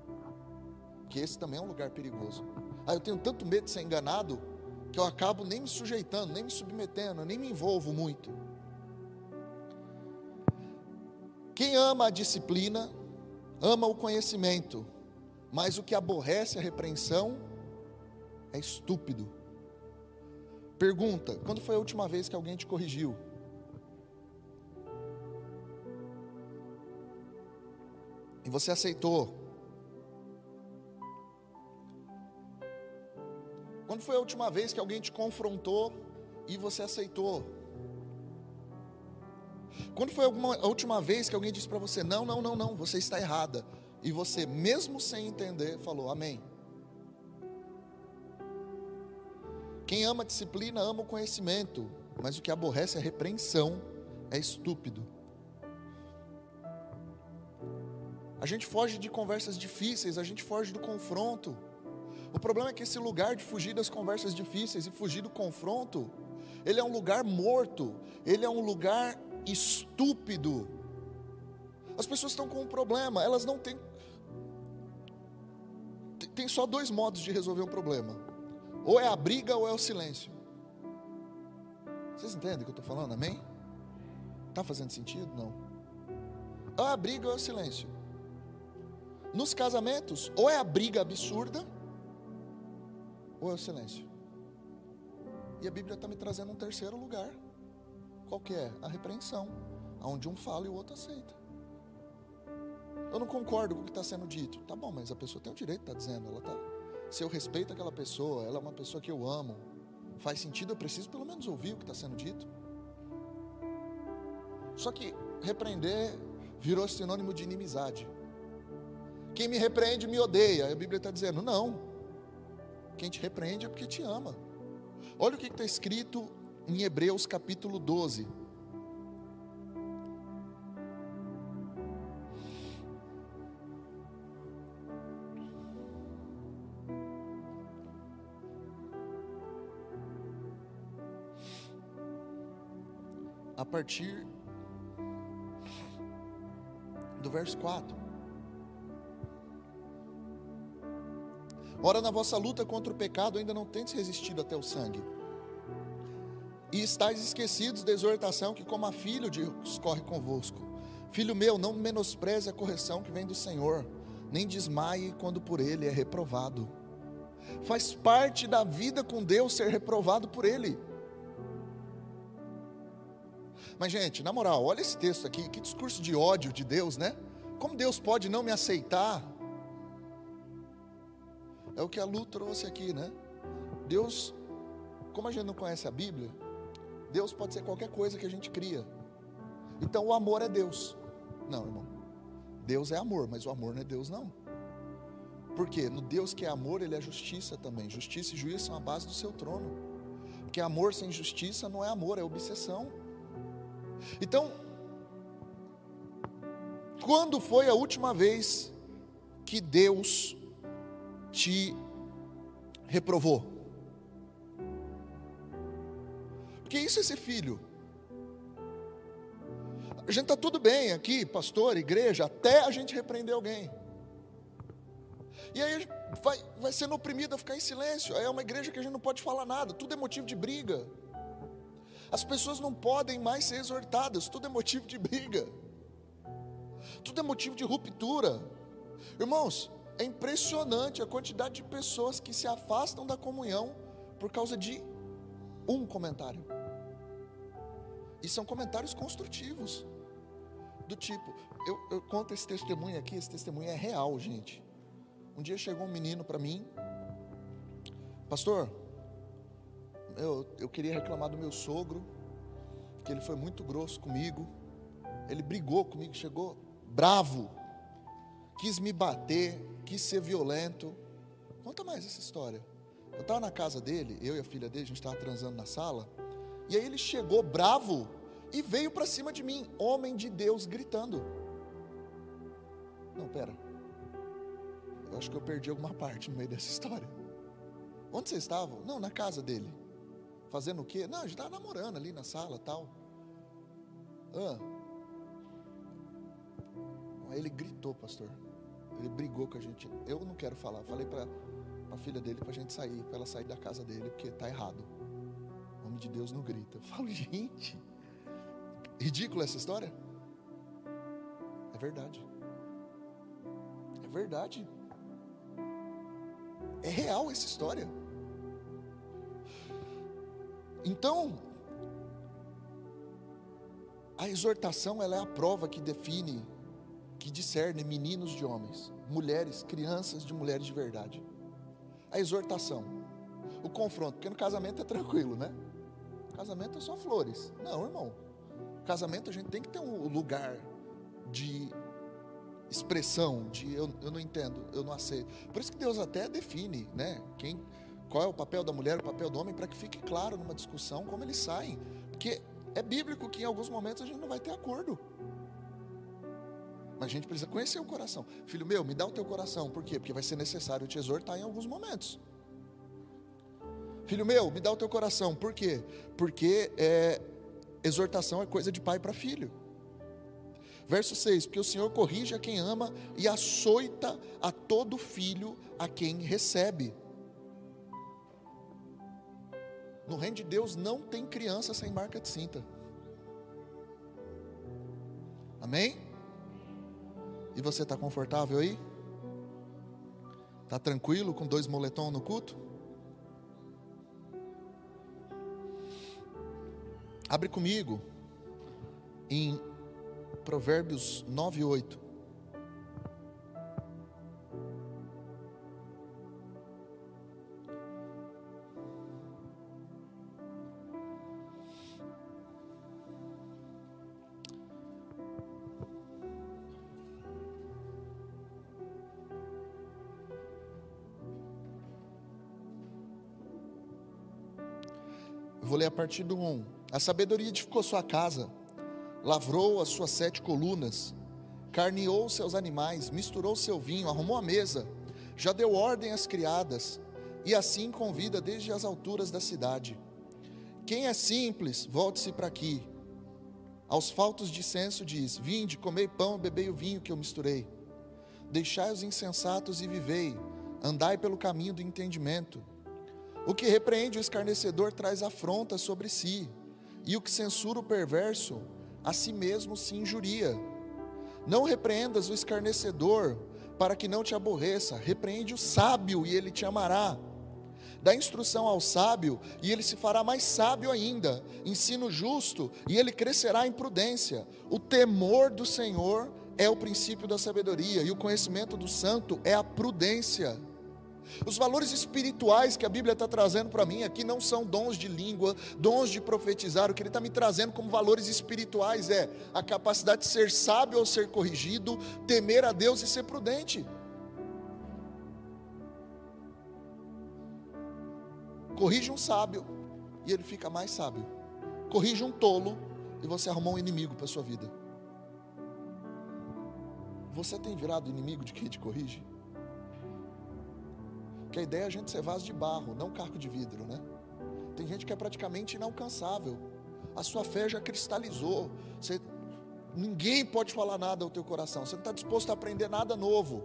Que esse também é um lugar perigoso. Ah, eu tenho tanto medo de ser enganado que eu acabo nem me sujeitando, nem me submetendo, nem me envolvo muito. Quem ama a disciplina, ama o conhecimento, mas o que aborrece a repreensão é estúpido. Pergunta: quando foi a última vez que alguém te corrigiu? E você aceitou. Quando foi a última vez que alguém te confrontou e você aceitou? Quando foi alguma, a última vez que alguém disse para você: não, não, não, não, você está errada? E você, mesmo sem entender, falou: Amém. Quem ama disciplina ama o conhecimento, mas o que aborrece a repreensão é estúpido. A gente foge de conversas difíceis, a gente foge do confronto. O problema é que esse lugar de fugir das conversas difíceis e fugir do confronto, ele é um lugar morto, ele é um lugar estúpido. As pessoas estão com um problema, elas não têm. Tem só dois modos de resolver um problema: ou é a briga ou é o silêncio. Vocês entendem o que eu estou falando? Amém? Está fazendo sentido? Não. Ou é a briga ou é o silêncio. Nos casamentos, ou é a briga absurda, ou é o silêncio. E a Bíblia está me trazendo um terceiro lugar. Qual que é? A repreensão, onde um fala e o outro aceita. Eu não concordo com o que está sendo dito. Tá bom, mas a pessoa tem o direito de estar tá dizendo. Ela tá. Se eu respeito aquela pessoa, ela é uma pessoa que eu amo. Faz sentido, eu preciso pelo menos ouvir o que está sendo dito. Só que repreender virou sinônimo de inimizade. Quem me repreende me odeia. A Bíblia está dizendo: não. Quem te repreende é porque te ama. Olha o que está escrito em Hebreus capítulo 12. A partir do verso 4. Ora, na vossa luta contra o pecado ainda não tendes resistido até o sangue. E estáis esquecidos da exortação que, como a filho, discorre convosco. Filho meu, não menospreze a correção que vem do Senhor, nem desmaie quando por ele é reprovado. Faz parte da vida com Deus ser reprovado por ele. Mas, gente, na moral, olha esse texto aqui, que discurso de ódio de Deus, né? Como Deus pode não me aceitar é o que a Lu trouxe aqui, né? Deus, como a gente não conhece a Bíblia, Deus pode ser qualquer coisa que a gente cria. Então o amor é Deus. Não, irmão. Deus é amor, mas o amor não é Deus, não. Por quê? No Deus que é amor, ele é justiça também. Justiça e juízo são a base do seu trono. Porque amor sem justiça não é amor, é obsessão. Então, quando foi a última vez que Deus te reprovou. Porque isso é ser filho. A gente está tudo bem aqui, pastor, igreja, até a gente repreender alguém. E aí vai, vai sendo oprimido a ficar em silêncio. Aí é uma igreja que a gente não pode falar nada, tudo é motivo de briga. As pessoas não podem mais ser exortadas, tudo é motivo de briga. Tudo é motivo de ruptura. Irmãos, é impressionante a quantidade de pessoas que se afastam da comunhão por causa de Um comentário. E são comentários construtivos. Do tipo, eu, eu conto esse testemunho aqui, esse testemunho é real, gente. Um dia chegou um menino para mim, pastor, eu, eu queria reclamar do meu sogro, que ele foi muito grosso comigo, ele brigou comigo, chegou bravo, quis me bater, quis ser violento. Conta mais essa história. Eu estava na casa dele, eu e a filha dele, a gente estava transando na sala, e aí ele chegou bravo e veio para cima de mim, homem de Deus, gritando. Não, pera. Eu acho que eu perdi alguma parte no meio dessa história. Onde vocês estavam? Não, na casa dele. Fazendo o quê? Não, a gente estava namorando ali na sala tal. Ah. Aí ele gritou, pastor. Ele brigou com a gente. Eu não quero falar. Falei para a filha dele para a gente sair, para ela sair da casa dele, porque está errado. O homem de Deus não grita. Eu falo, gente, ridícula essa história? É verdade. É verdade. É real essa história. Então, a exortação ela é a prova que define, que discerne meninos de homens, mulheres, crianças de mulheres de verdade. A exortação, o confronto, porque no casamento é tranquilo, né? Casamento é só flores. Não, irmão. Casamento a gente tem que ter um lugar de expressão, de eu, eu não entendo, eu não aceito. Por isso que Deus até define, né? Quem, qual é o papel da mulher, o papel do homem, para que fique claro numa discussão como eles saem. Porque é bíblico que em alguns momentos a gente não vai ter acordo. Mas a gente precisa conhecer o coração. Filho meu, me dá o teu coração. Por quê? Porque vai ser necessário te exortar em alguns momentos. Filho meu, me dá o teu coração. Por quê? Porque é, exortação é coisa de pai para filho. Verso 6: Porque o Senhor corrige a quem ama e açoita a todo filho a quem recebe. No reino de Deus não tem criança sem marca de cinta. Amém? E você está confortável aí? Está tranquilo com dois moletom no culto? Abre comigo em Provérbios 9 e 8. Partir do 1. A sabedoria edificou sua casa lavrou as suas sete colunas, carneou seus animais, misturou seu vinho, arrumou a mesa, já deu ordem às criadas, e assim convida desde as alturas da cidade. Quem é simples, volte-se para aqui. Aos faltos de senso diz: Vinde, comei pão, bebei o vinho que eu misturei. Deixai os insensatos e vivei, andai pelo caminho do entendimento. O que repreende o escarnecedor traz afronta sobre si, e o que censura o perverso a si mesmo se injuria. Não repreendas o escarnecedor, para que não te aborreça. Repreende o sábio, e ele te amará. Dá instrução ao sábio, e ele se fará mais sábio ainda. Ensino justo, e ele crescerá em prudência. O temor do Senhor é o princípio da sabedoria, e o conhecimento do santo é a prudência. Os valores espirituais que a Bíblia está trazendo para mim aqui não são dons de língua, dons de profetizar. O que ele está me trazendo como valores espirituais é a capacidade de ser sábio ao ser corrigido, temer a Deus e ser prudente. Corrige um sábio e ele fica mais sábio. Corrige um tolo e você arrumou um inimigo para sua vida. Você tem virado inimigo de quem te corrige? Que a ideia é a gente ser vaso de barro, não carro de vidro, né? Tem gente que é praticamente inalcançável. A sua fé já cristalizou. Você, ninguém pode falar nada ao teu coração. Você não está disposto a aprender nada novo.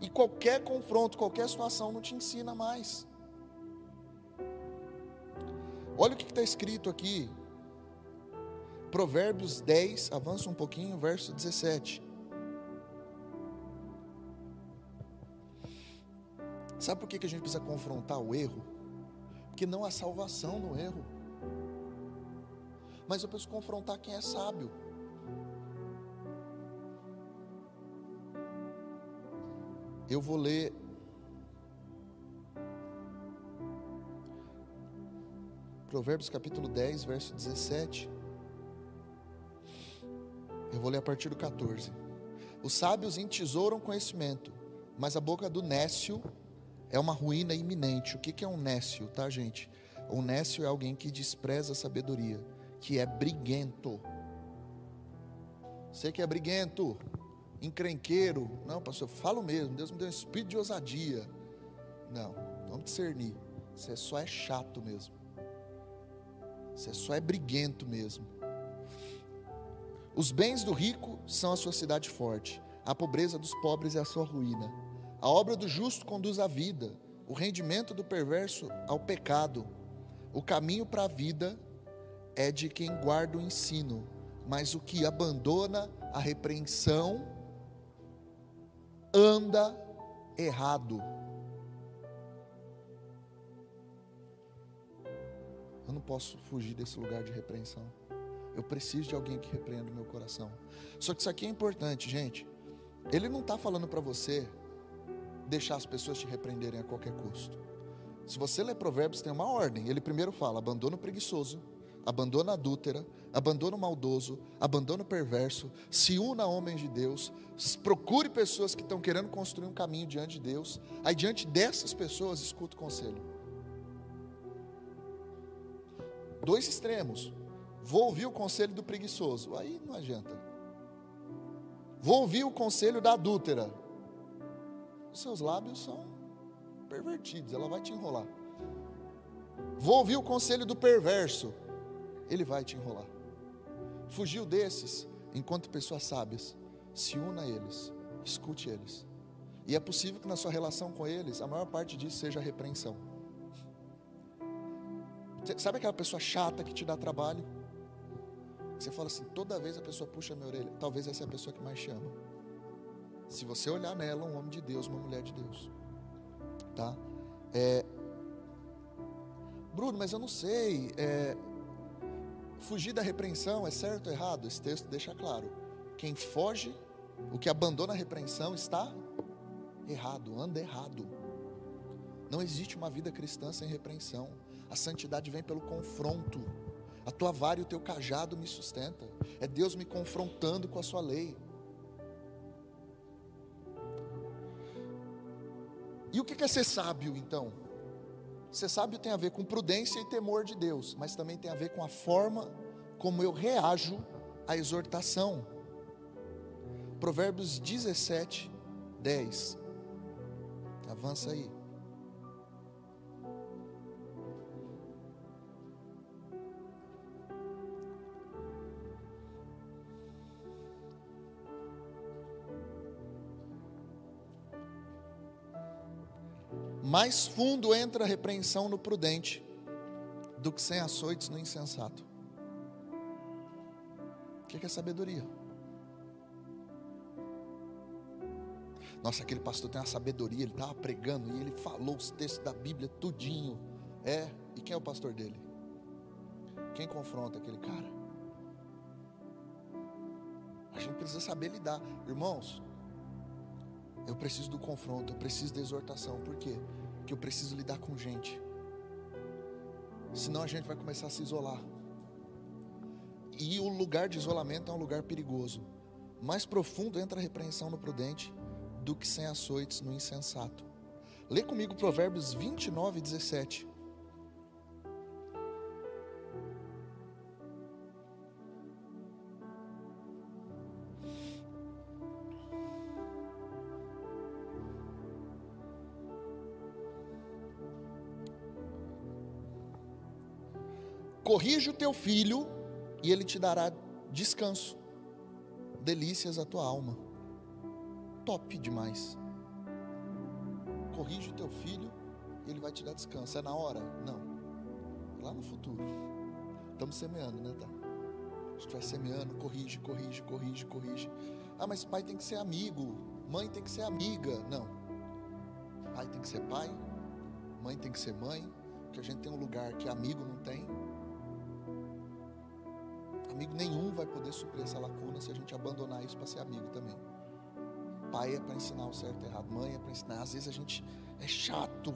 E qualquer confronto, qualquer situação não te ensina mais. Olha o que está escrito aqui. Provérbios 10, avança um pouquinho, verso 17. Sabe por que a gente precisa confrontar o erro? que não há salvação no erro. Mas eu preciso confrontar quem é sábio. Eu vou ler Provérbios capítulo 10, verso 17. Eu vou ler a partir do 14. Os sábios entesouram conhecimento, mas a boca do nécio é uma ruína iminente. O que é um nécio, tá, gente? Um nécio é alguém que despreza a sabedoria, que é briguento. Você que é briguento, encrenqueiro. Não, pastor, eu falo mesmo. Deus me deu um espírito de ousadia. Não, vamos discernir. Você só é chato mesmo. Você só é briguento mesmo. Os bens do rico são a sua cidade forte, a pobreza dos pobres é a sua ruína. A obra do justo conduz à vida, o rendimento do perverso ao pecado. O caminho para a vida é de quem guarda o ensino, mas o que abandona a repreensão anda errado. Eu não posso fugir desse lugar de repreensão. Eu preciso de alguém que repreenda o meu coração. Só que isso aqui é importante, gente. Ele não está falando para você deixar as pessoas te repreenderem a qualquer custo. Se você ler Provérbios, tem uma ordem. Ele primeiro fala: abandona o preguiçoso, abandona a adúltera, abandona o maldoso, abandona o perverso, se una a homens de Deus, procure pessoas que estão querendo construir um caminho diante de Deus. Aí, diante dessas pessoas, escuta o conselho. dois extremos. Vou ouvir o conselho do preguiçoso, aí não adianta. Vou ouvir o conselho da adúltera. Seus lábios são pervertidos, ela vai te enrolar. Vou ouvir o conselho do perverso, ele vai te enrolar. Fugiu desses, enquanto pessoas sábias, se una a eles, escute eles. E é possível que na sua relação com eles, a maior parte disso seja repreensão. Sabe aquela pessoa chata que te dá trabalho? Você fala assim, toda vez a pessoa puxa a minha orelha. Talvez essa é a pessoa que mais chama. Se você olhar nela, um homem de Deus, uma mulher de Deus. Tá? É, Bruno, mas eu não sei. É, fugir da repreensão é certo ou errado? Esse texto deixa claro. Quem foge, o que abandona a repreensão está errado, anda errado. Não existe uma vida cristã sem repreensão. A santidade vem pelo confronto. A tua vara e o teu cajado me sustenta. É Deus me confrontando com a sua lei. E o que é ser sábio, então? Ser sábio tem a ver com prudência e temor de Deus, mas também tem a ver com a forma como eu reajo à exortação. Provérbios 17, 10. Avança aí. Mais fundo entra a repreensão no prudente do que sem açoites no insensato. O que é sabedoria? Nossa, aquele pastor tem uma sabedoria, ele estava pregando e ele falou os textos da Bíblia tudinho. É, e quem é o pastor dele? Quem confronta aquele cara? A gente precisa saber lidar. Irmãos, eu preciso do confronto, eu preciso da exortação. Por quê? Porque eu preciso lidar com gente. Senão a gente vai começar a se isolar. E o lugar de isolamento é um lugar perigoso. Mais profundo entra a repreensão no prudente do que sem açoites no insensato. Lê comigo Provérbios 29, 17. Corrige o teu filho e ele te dará descanso, delícias à tua alma. Top demais. Corrige o teu filho e ele vai te dar descanso. É na hora? Não. É lá no futuro. Estamos semeando, né, tá? A gente vai semeando, corrige, corrige, corrige, corrige. Ah, mas pai tem que ser amigo, mãe tem que ser amiga. Não. Pai tem que ser pai, mãe tem que ser mãe, que a gente tem um lugar que amigo Amigo nenhum vai poder suprir essa lacuna se a gente abandonar isso para ser amigo também. Pai é para ensinar o certo e o errado, mãe é para ensinar. Às vezes a gente é chato,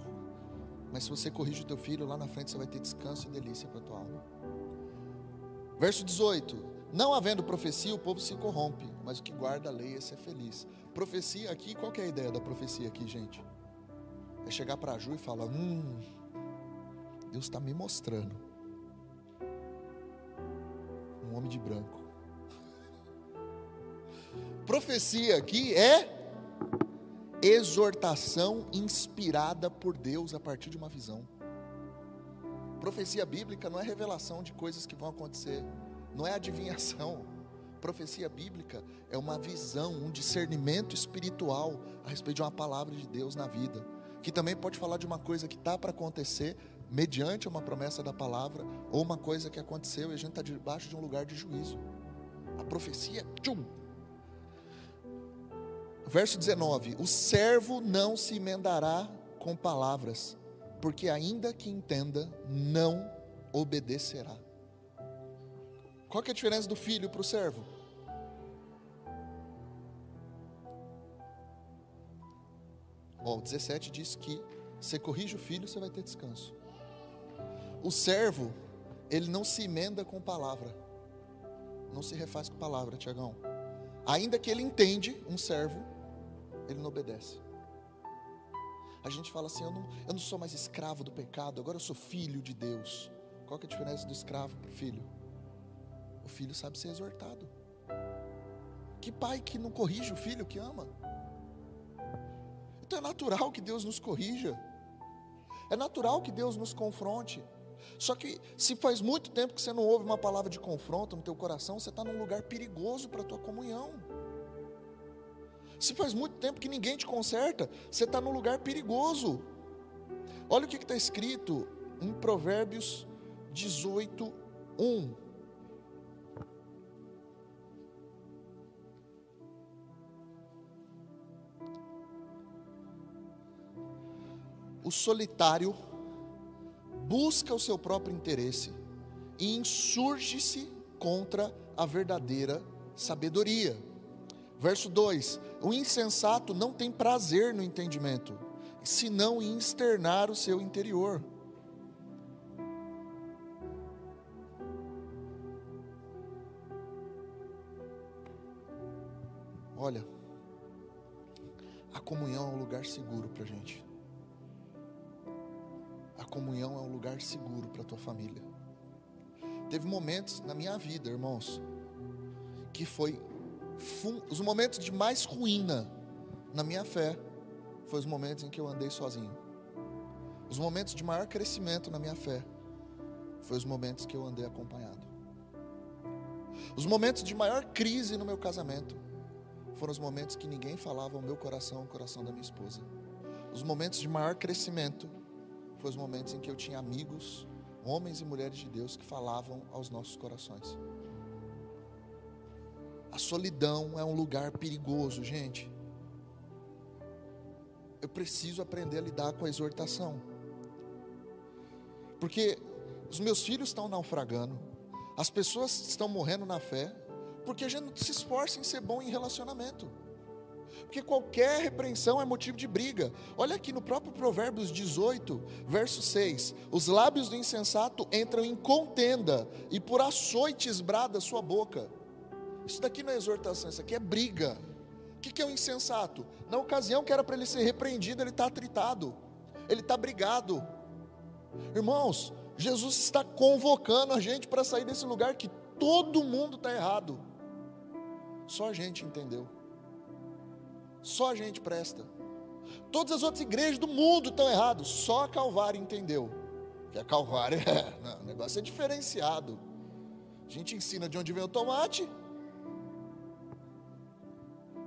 mas se você corrige o teu filho, lá na frente você vai ter descanso e delícia para a tua alma. Verso 18: Não havendo profecia, o povo se corrompe, mas o que guarda a lei, é feliz. Profecia aqui, qual é a ideia da profecia aqui, gente? É chegar para Ju e falar: Hum, Deus está me mostrando. Um homem de branco. Profecia aqui é exortação inspirada por Deus a partir de uma visão. Profecia bíblica não é revelação de coisas que vão acontecer, não é adivinhação. Profecia bíblica é uma visão, um discernimento espiritual a respeito de uma palavra de Deus na vida, que também pode falar de uma coisa que está para acontecer mediante uma promessa da palavra, ou uma coisa que aconteceu e a gente está debaixo de um lugar de juízo. A profecia, tchum, Verso 19: O servo não se emendará com palavras, porque ainda que entenda, não obedecerá. Qual que é a diferença do filho para o servo? O 17 diz que você corrige o filho, você vai ter descanso. O servo, ele não se emenda com palavra. Não se refaz com palavra, Tiagão. Ainda que ele entende, um servo, ele não obedece. A gente fala assim: eu não, eu não sou mais escravo do pecado, agora eu sou filho de Deus. Qual que é a diferença do escravo para o filho? O filho sabe ser exortado. Que pai que não corrige o filho que ama? Então é natural que Deus nos corrija. É natural que Deus nos confronte. Só que se faz muito tempo que você não ouve uma palavra de confronto no teu coração, você está num lugar perigoso para a tua comunhão. Se faz muito tempo que ninguém te conserta, você está num lugar perigoso. Olha o que está escrito em Provérbios 18, 1. O solitário busca o seu próprio interesse e insurge-se contra a verdadeira sabedoria. Verso 2: O insensato não tem prazer no entendimento, senão em externar o seu interior. Olha, a comunhão é um lugar seguro para a gente. Comunhão é um lugar seguro para a tua família. Teve momentos na minha vida, irmãos, que foi os momentos de mais ruína na minha fé foi os momentos em que eu andei sozinho. Os momentos de maior crescimento na minha fé foi os momentos que eu andei acompanhado. Os momentos de maior crise no meu casamento foram os momentos que ninguém falava ao meu coração, ao coração da minha esposa. Os momentos de maior crescimento foram os momentos em que eu tinha amigos, homens e mulheres de Deus que falavam aos nossos corações. A solidão é um lugar perigoso, gente. Eu preciso aprender a lidar com a exortação. Porque os meus filhos estão naufragando, as pessoas estão morrendo na fé, porque a gente não se esforça em ser bom em relacionamento. Porque qualquer repreensão é motivo de briga. Olha aqui no próprio Provérbios 18, verso 6: Os lábios do insensato entram em contenda, e por açoites brada sua boca. Isso daqui não é exortação, isso aqui é briga. O que é o um insensato? Na ocasião que era para ele ser repreendido, ele está atritado, ele está brigado. Irmãos, Jesus está convocando a gente para sair desse lugar que todo mundo está errado. Só a gente entendeu. Só a gente presta. Todas as outras igrejas do mundo estão erradas. Só a Calvário entendeu. Que a Calvário é, não, o negócio é diferenciado. A gente ensina de onde vem o tomate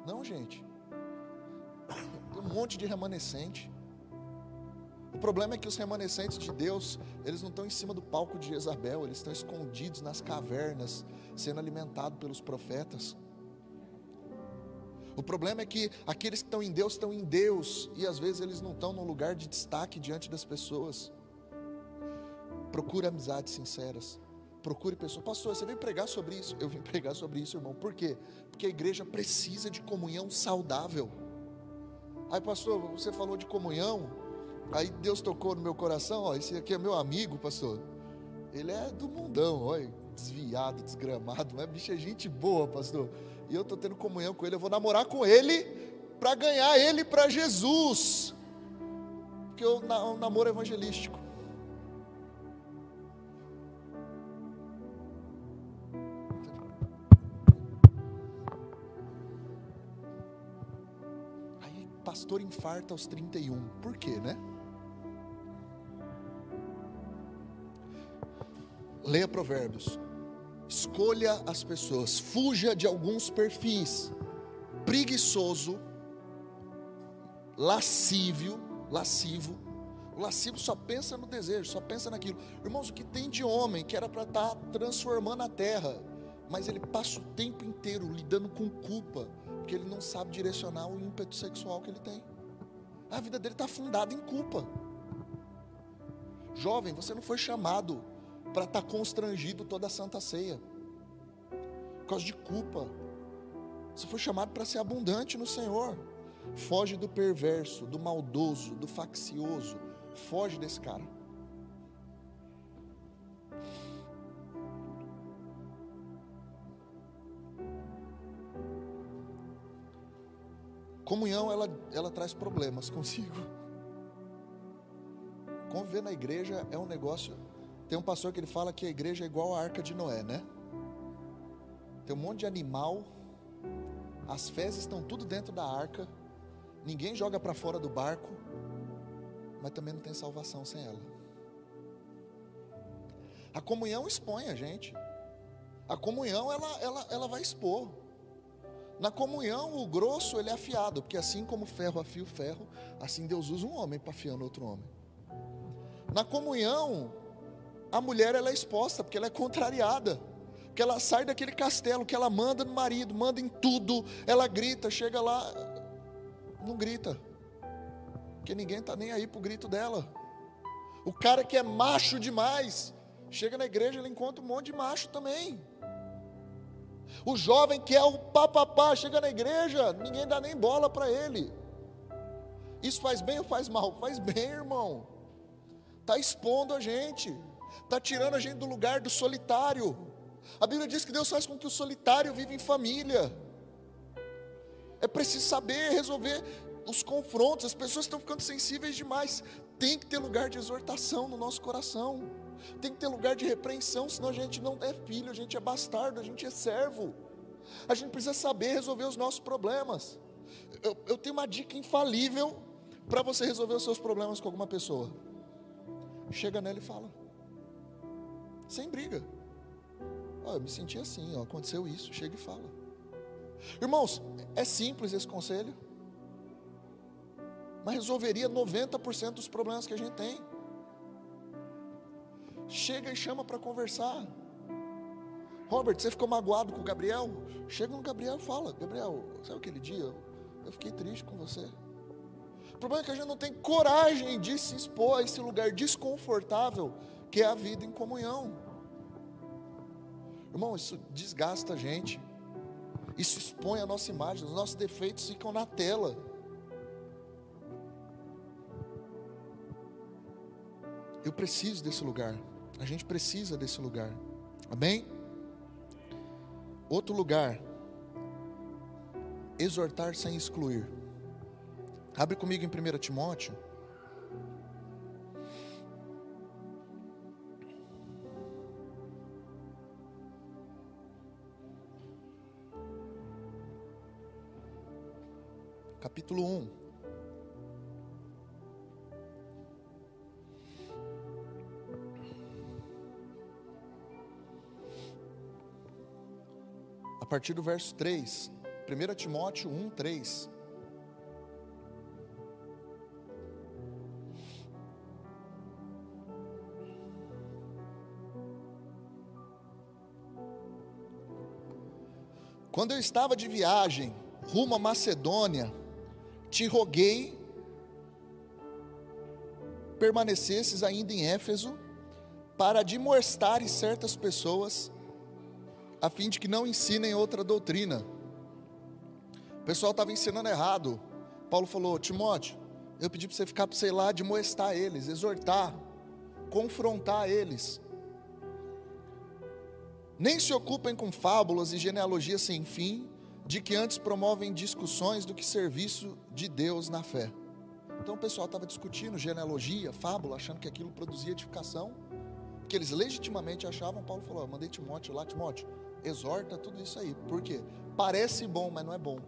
não, gente. Tem um monte de remanescente. O problema é que os remanescentes de Deus, eles não estão em cima do palco de Jezabel, eles estão escondidos nas cavernas, sendo alimentados pelos profetas. O problema é que aqueles que estão em Deus estão em Deus, e às vezes eles não estão num lugar de destaque diante das pessoas. Procure amizades sinceras. Procure pessoas. Pastor, você veio pregar sobre isso? Eu vim pregar sobre isso, irmão. Por quê? Porque a igreja precisa de comunhão saudável. Aí, pastor, você falou de comunhão. Aí Deus tocou no meu coração. Ó, esse aqui é meu amigo, pastor. Ele é do mundão, olha, desviado, desgramado. Mas bicho é gente boa, pastor. E eu estou tendo comunhão com ele. Eu vou namorar com ele para ganhar ele para Jesus. Porque o namoro evangelístico. pastor infarta aos 31. Por quê, né? Leia Provérbios. Escolha as pessoas. Fuja de alguns perfis. Preguiçoso, lascívio, lascivo. O lascivo só pensa no desejo, só pensa naquilo. Irmãos, o que tem de homem que era para estar tá transformando a terra, mas ele passa o tempo inteiro lidando com culpa, porque ele não sabe direcionar o ímpeto sexual que ele tem. A vida dele está fundada em culpa. Jovem, você não foi chamado para estar tá constrangido toda a santa ceia, por causa de culpa. Você foi chamado para ser abundante no Senhor. Foge do perverso, do maldoso, do faccioso. Foge desse cara. Comunhão, ela, ela traz problemas consigo. Conviver na igreja é um negócio. Tem um pastor que ele fala que a igreja é igual a arca de Noé, né? Tem um monte de animal, as fezes estão tudo dentro da arca, ninguém joga para fora do barco, mas também não tem salvação sem ela. A comunhão expõe a gente. A comunhão ela, ela, ela vai expor. Na comunhão, o grosso ele é afiado, porque assim como ferro afia o ferro, assim Deus usa um homem para afiar outro homem. Na comunhão, a mulher ela é exposta, porque ela é contrariada. Que ela sai daquele castelo, que ela manda no marido, manda em tudo, ela grita, chega lá, não grita, porque ninguém está nem aí para o grito dela. O cara que é macho demais, chega na igreja, ele encontra um monte de macho também. O jovem que é o papapá chega na igreja, ninguém dá nem bola para ele. Isso faz bem ou faz mal? Faz bem, irmão. Está expondo a gente, está tirando a gente do lugar do solitário. A Bíblia diz que Deus faz com que o solitário viva em família. É preciso saber resolver os confrontos, as pessoas estão ficando sensíveis demais. Tem que ter lugar de exortação no nosso coração tem que ter lugar de repreensão, senão a gente não é filho, a gente é bastardo, a gente é servo. A gente precisa saber resolver os nossos problemas. Eu, eu tenho uma dica infalível para você resolver os seus problemas com alguma pessoa. Chega nela e fala. Sem briga. Eu me senti assim, ó, aconteceu isso. Chega e fala. Irmãos, é simples esse conselho. Mas resolveria 90% dos problemas que a gente tem. Chega e chama para conversar. Robert, você ficou magoado com o Gabriel? Chega no Gabriel e fala: Gabriel, sabe aquele dia? Eu fiquei triste com você. O problema é que a gente não tem coragem de se expor a esse lugar desconfortável que é a vida em comunhão. Irmão, isso desgasta a gente. Isso expõe a nossa imagem, os nossos defeitos ficam na tela. Eu preciso desse lugar. A gente precisa desse lugar. Amém? Outro lugar. Exortar sem excluir. Abre comigo em 1 Timóteo. Capítulo 1. a partir do verso 3. 1 Timóteo 1, 3. Quando eu estava de viagem rumo a Macedônia, te roguei permanecesses ainda em Éfeso, para admoestarem certas pessoas, a fim de que não ensinem outra doutrina. O pessoal estava ensinando errado. Paulo falou: Timóteo, eu pedi para você ficar sei lá, admoestar eles, exortar, confrontar eles. Nem se ocupem com fábulas e genealogias sem fim, de que antes promovem discussões do que serviço de Deus na fé. Então o pessoal estava discutindo genealogia, fábula, achando que aquilo produzia edificação, que eles legitimamente achavam. Paulo falou: Eu mandei Timóteo lá, Timóteo, exorta tudo isso aí, por quê? Parece bom, mas não é bom.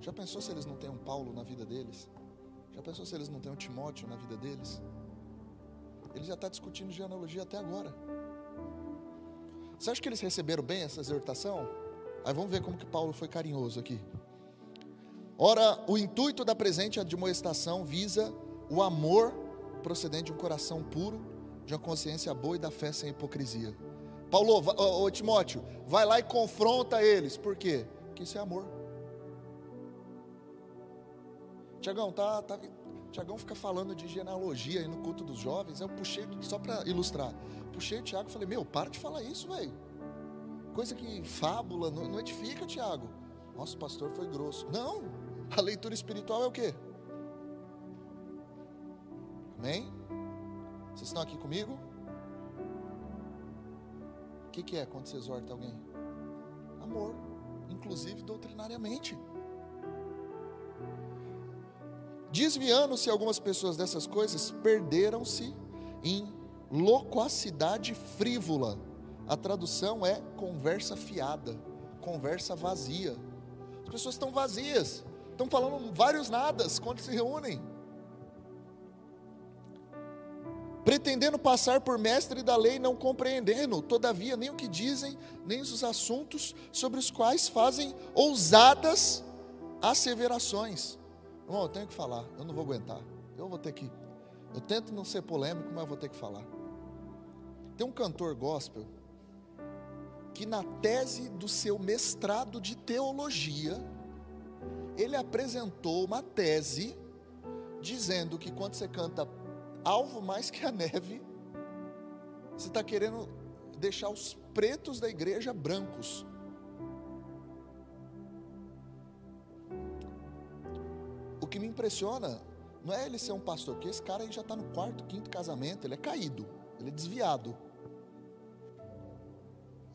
Já pensou se eles não têm um Paulo na vida deles? Já pensou se eles não têm um Timóteo na vida deles? Ele já está discutindo genealogia até agora. Você acha que eles receberam bem essa exortação? Aí vamos ver como que Paulo foi carinhoso aqui. Ora, o intuito da presente admoestação visa o amor procedente de um coração puro, de uma consciência boa e da fé sem hipocrisia. Paulo, ô, ô, Timóteo, vai lá e confronta eles. Por quê? Porque isso é amor. Tiagão, tá, tá, Tiagão fica falando de genealogia aí no culto dos jovens. Eu puxei, só para ilustrar, puxei o Tiago e falei: Meu, para de falar isso, velho. Coisa que fábula não, não edifica, Tiago. Nossa, o pastor foi grosso. Não, a leitura espiritual é o quê? Amém? Vocês estão aqui comigo? O que, que é quando você exorta alguém? Amor, inclusive doutrinariamente. Desviando-se algumas pessoas dessas coisas, perderam-se em loquacidade frívola. A tradução é conversa fiada, conversa vazia. As pessoas estão vazias, estão falando vários nadas quando se reúnem. Pretendendo passar por mestre da lei, não compreendendo, todavia, nem o que dizem, nem os assuntos sobre os quais fazem ousadas asseverações. Irmão, eu tenho que falar, eu não vou aguentar. Eu vou ter que. Eu tento não ser polêmico, mas eu vou ter que falar. Tem um cantor gospel que, na tese do seu mestrado de teologia, ele apresentou uma tese dizendo que quando você canta alvo mais que a neve, você está querendo deixar os pretos da igreja brancos. O que me impressiona não é ele ser um pastor, porque esse cara aí já está no quarto, quinto casamento, ele é caído, ele é desviado.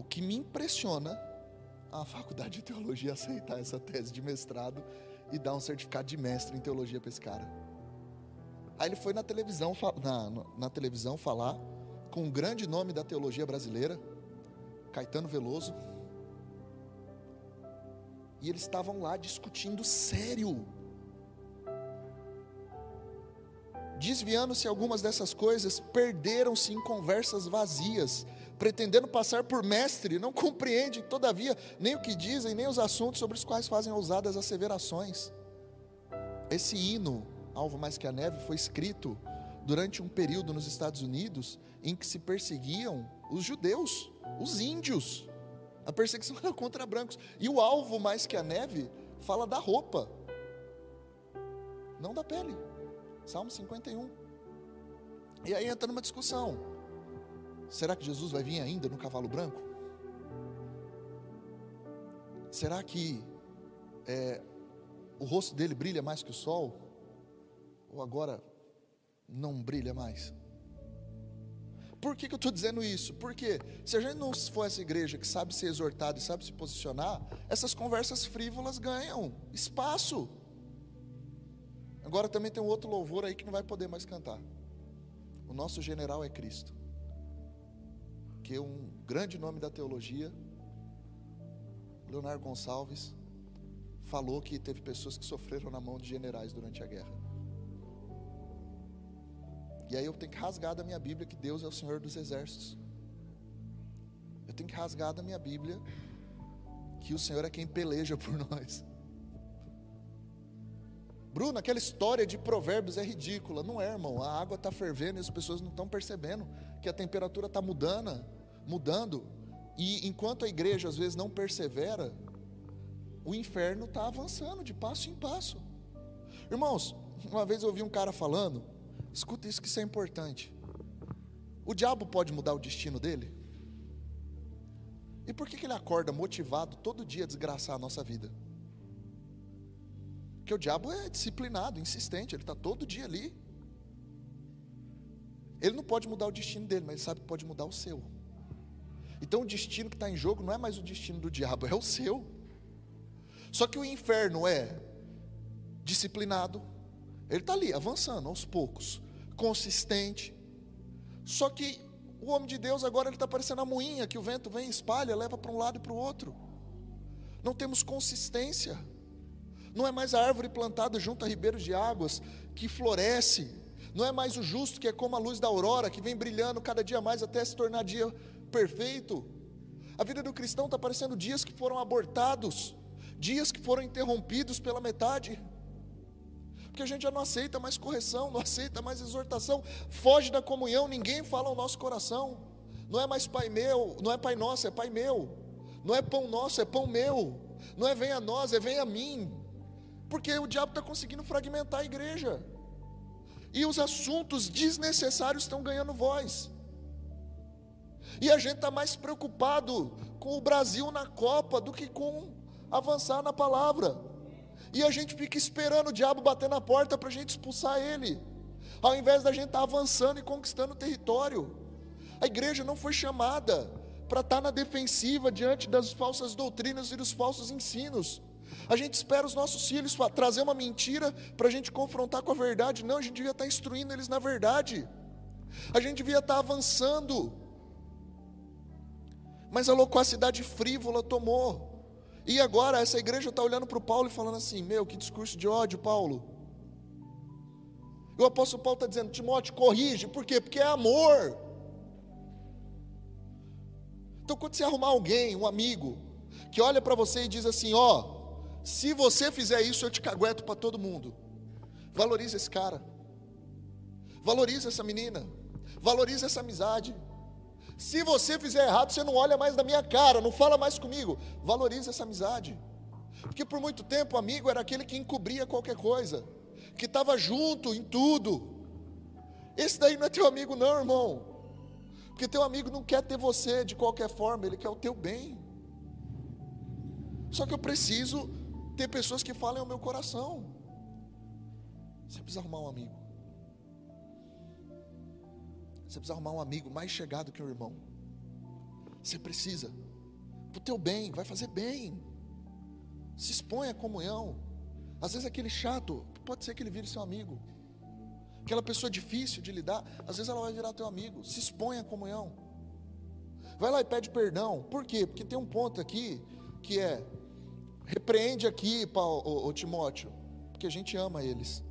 Que me impressiona a faculdade de teologia aceitar essa tese de mestrado e dar um certificado de mestre em teologia para esse cara. Aí ele foi na televisão, na, na televisão falar com um grande nome da teologia brasileira, Caetano Veloso. E eles estavam lá discutindo sério desviando-se algumas dessas coisas, perderam-se em conversas vazias, pretendendo passar por mestre, não compreendem, todavia, nem o que dizem, nem os assuntos sobre os quais fazem ousadas asseverações. Esse hino, Alvo Mais Que a Neve, foi escrito durante um período nos Estados Unidos em que se perseguiam os judeus, os índios. A perseguição era contra brancos. E o alvo mais que a neve fala da roupa, não da pele. Salmo 51. E aí entra numa discussão: será que Jesus vai vir ainda no cavalo branco? Será que é, o rosto dele brilha mais que o sol? Ou agora não brilha mais? Por que, que eu estou dizendo isso? Porque se a gente não for essa igreja que sabe ser exortada e sabe se posicionar, essas conversas frívolas ganham espaço. Agora também tem um outro louvor aí que não vai poder mais cantar. O nosso general é Cristo. Que é um grande nome da teologia, Leonardo Gonçalves, falou que teve pessoas que sofreram na mão de generais durante a guerra. E aí eu tenho que rasgar da minha Bíblia que Deus é o Senhor dos exércitos. Eu tenho que rasgar da minha Bíblia que o Senhor é quem peleja por nós. Bruno, aquela história de provérbios é ridícula. Não é, irmão. A água está fervendo e as pessoas não estão percebendo que a temperatura está mudando, mudando. E enquanto a igreja às vezes não persevera, o inferno está avançando de passo em passo. Irmãos, uma vez eu ouvi um cara falando, escuta isso que isso é importante. O diabo pode mudar o destino dele? E por que, que ele acorda motivado todo dia a desgraçar a nossa vida? Porque o diabo é disciplinado, insistente, ele está todo dia ali. Ele não pode mudar o destino dele, mas ele sabe que pode mudar o seu. Então o destino que está em jogo não é mais o destino do diabo, é o seu. Só que o inferno é disciplinado, ele está ali, avançando aos poucos, consistente. Só que o homem de Deus agora ele está parecendo a moinha que o vento vem, espalha, leva para um lado e para o outro. Não temos consistência. Não é mais a árvore plantada junto a ribeiros de águas que floresce. Não é mais o justo que é como a luz da aurora que vem brilhando cada dia mais até se tornar dia perfeito. A vida do cristão está parecendo dias que foram abortados, dias que foram interrompidos pela metade. Porque a gente já não aceita mais correção, não aceita mais exortação, foge da comunhão, ninguém fala ao nosso coração. Não é mais pai meu, não é pai nosso, é pai meu. Não é pão nosso, é pão meu. Não é vem a nós, é vem a mim. Porque o diabo está conseguindo fragmentar a igreja. E os assuntos desnecessários estão ganhando voz. E a gente está mais preocupado com o Brasil na Copa do que com avançar na palavra. E a gente fica esperando o diabo bater na porta para a gente expulsar ele, ao invés da gente estar tá avançando e conquistando o território. A igreja não foi chamada para estar tá na defensiva diante das falsas doutrinas e dos falsos ensinos. A gente espera os nossos filhos trazer uma mentira para a gente confrontar com a verdade. Não, a gente devia estar tá instruindo eles na verdade. A gente devia estar avançando. Mas a loquacidade frívola tomou. E agora essa igreja está olhando para o Paulo e falando assim: Meu, que discurso de ódio, Paulo. E o apóstolo Paulo está dizendo: Timóteo, corrige, por quê? Porque é amor. Então, quando você arrumar alguém, um amigo, que olha para você e diz assim: Ó, se você fizer isso, eu te cagueto para todo mundo. Valoriza esse cara, valoriza essa menina, valoriza essa amizade. Se você fizer errado, você não olha mais na minha cara, não fala mais comigo. Valorize essa amizade. Porque por muito tempo, o amigo era aquele que encobria qualquer coisa, que estava junto em tudo. Esse daí não é teu amigo, não, irmão. Porque teu amigo não quer ter você de qualquer forma, ele quer o teu bem. Só que eu preciso ter pessoas que falem ao meu coração. Você precisa arrumar um amigo. Você precisa arrumar um amigo mais chegado que um irmão. Você precisa. Para o teu bem, vai fazer bem. Se expõe à comunhão. Às vezes aquele chato, pode ser que ele vire seu amigo. Aquela pessoa difícil de lidar, às vezes ela vai virar teu amigo. Se expõe à comunhão. Vai lá e pede perdão. Por quê? Porque tem um ponto aqui que é repreende aqui, Paulo, o, o Timóteo, porque a gente ama eles.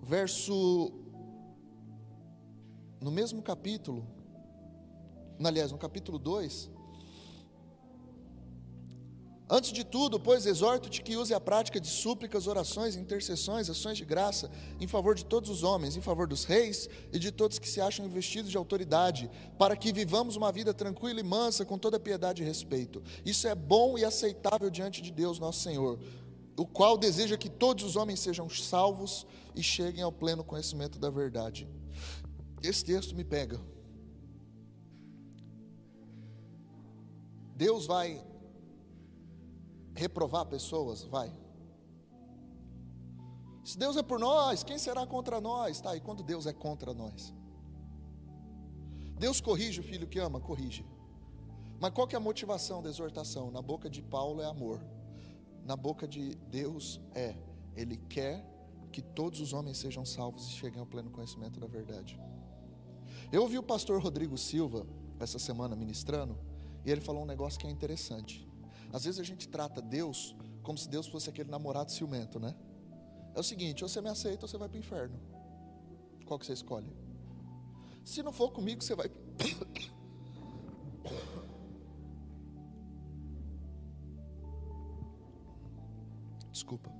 Verso no mesmo capítulo, aliás, no capítulo 2, Antes de tudo, pois, exorto-te que use a prática de súplicas, orações, intercessões, ações de graça, em favor de todos os homens, em favor dos reis e de todos que se acham investidos de autoridade, para que vivamos uma vida tranquila e mansa, com toda piedade e respeito. Isso é bom e aceitável diante de Deus, nosso Senhor, o qual deseja que todos os homens sejam salvos e cheguem ao pleno conhecimento da verdade. Esse texto me pega. Deus vai reprovar pessoas? Vai. Se Deus é por nós, quem será contra nós? Tá, e quando Deus é contra nós? Deus corrige o filho que ama? Corrige. Mas qual que é a motivação da exortação? Na boca de Paulo é amor. Na boca de Deus é, Ele quer que todos os homens sejam salvos e cheguem ao pleno conhecimento da verdade. Eu ouvi o pastor Rodrigo Silva essa semana ministrando, e ele falou um negócio que é interessante. Às vezes a gente trata Deus como se Deus fosse aquele namorado ciumento, né? É o seguinte, ou você me aceita ou você vai para o inferno. Qual que você escolhe? Se não for comigo, você vai. Desculpa.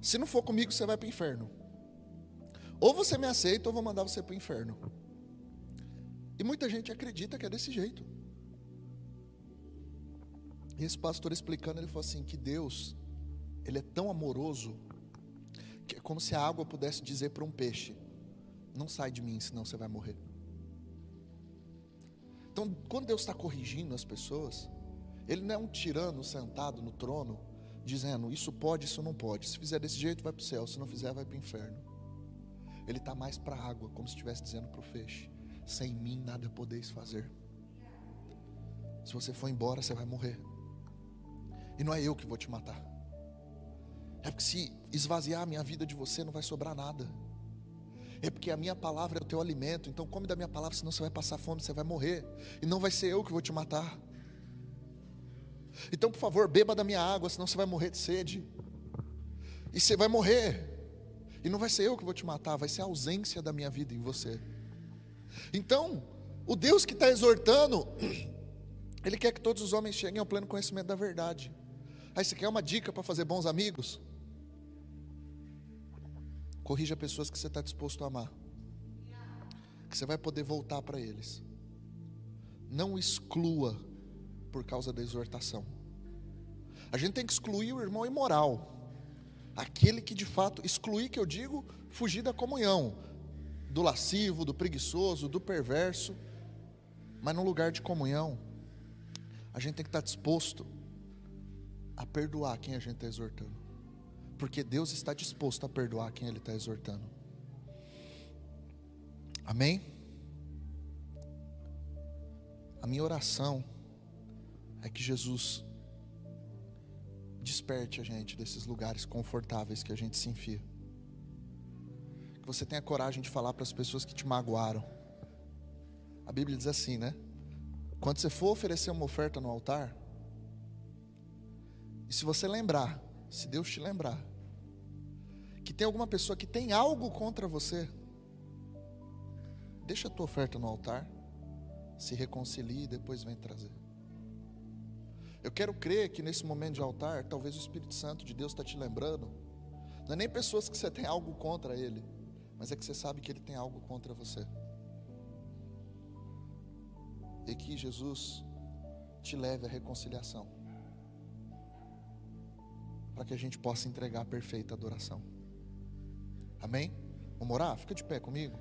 Se não for comigo, você vai para o inferno. Ou você me aceita, ou vou mandar você para o inferno. E muita gente acredita que é desse jeito. E esse pastor explicando, ele falou assim: que Deus, Ele é tão amoroso, que é como se a água pudesse dizer para um peixe: Não sai de mim, senão você vai morrer. Então, quando Deus está corrigindo as pessoas, Ele não é um tirano sentado no trono, dizendo: Isso pode, isso não pode. Se fizer desse jeito, vai para o céu. Se não fizer, vai para o inferno. Ele está mais para a água, como se estivesse dizendo para o peixe: Sem mim nada podeis fazer. Se você for embora, você vai morrer. E não é eu que vou te matar. É porque se esvaziar a minha vida de você, não vai sobrar nada. É porque a minha palavra é o teu alimento. Então come da minha palavra, senão você vai passar fome, você vai morrer. E não vai ser eu que vou te matar. Então, por favor, beba da minha água, senão você vai morrer de sede. E você vai morrer. E não vai ser eu que vou te matar, vai ser a ausência da minha vida em você. Então, o Deus que está exortando, Ele quer que todos os homens cheguem ao pleno conhecimento da verdade. Aí você quer uma dica para fazer bons amigos? Corrija pessoas que você está disposto a amar. Que você vai poder voltar para eles. Não exclua por causa da exortação. A gente tem que excluir o irmão imoral. Aquele que de fato, excluir que eu digo, fugir da comunhão. Do lascivo, do preguiçoso, do perverso. Mas no lugar de comunhão, a gente tem que estar disposto a perdoar quem a gente está exortando porque Deus está disposto a perdoar quem Ele está exortando. Amém? A minha oração é que Jesus desperte a gente desses lugares confortáveis que a gente se enfia. Que você tenha coragem de falar para as pessoas que te magoaram. A Bíblia diz assim, né? Quando você for oferecer uma oferta no altar, e se você lembrar, se Deus te lembrar, que tem alguma pessoa que tem algo contra você, deixa a tua oferta no altar, se reconcilie e depois vem trazer. Eu quero crer que nesse momento de altar, talvez o Espírito Santo de Deus está te lembrando. Não é nem pessoas que você tem algo contra ele, mas é que você sabe que ele tem algo contra você. E que Jesus te leve à reconciliação, para que a gente possa entregar a perfeita adoração. Amém? Vamos orar? Fica de pé comigo.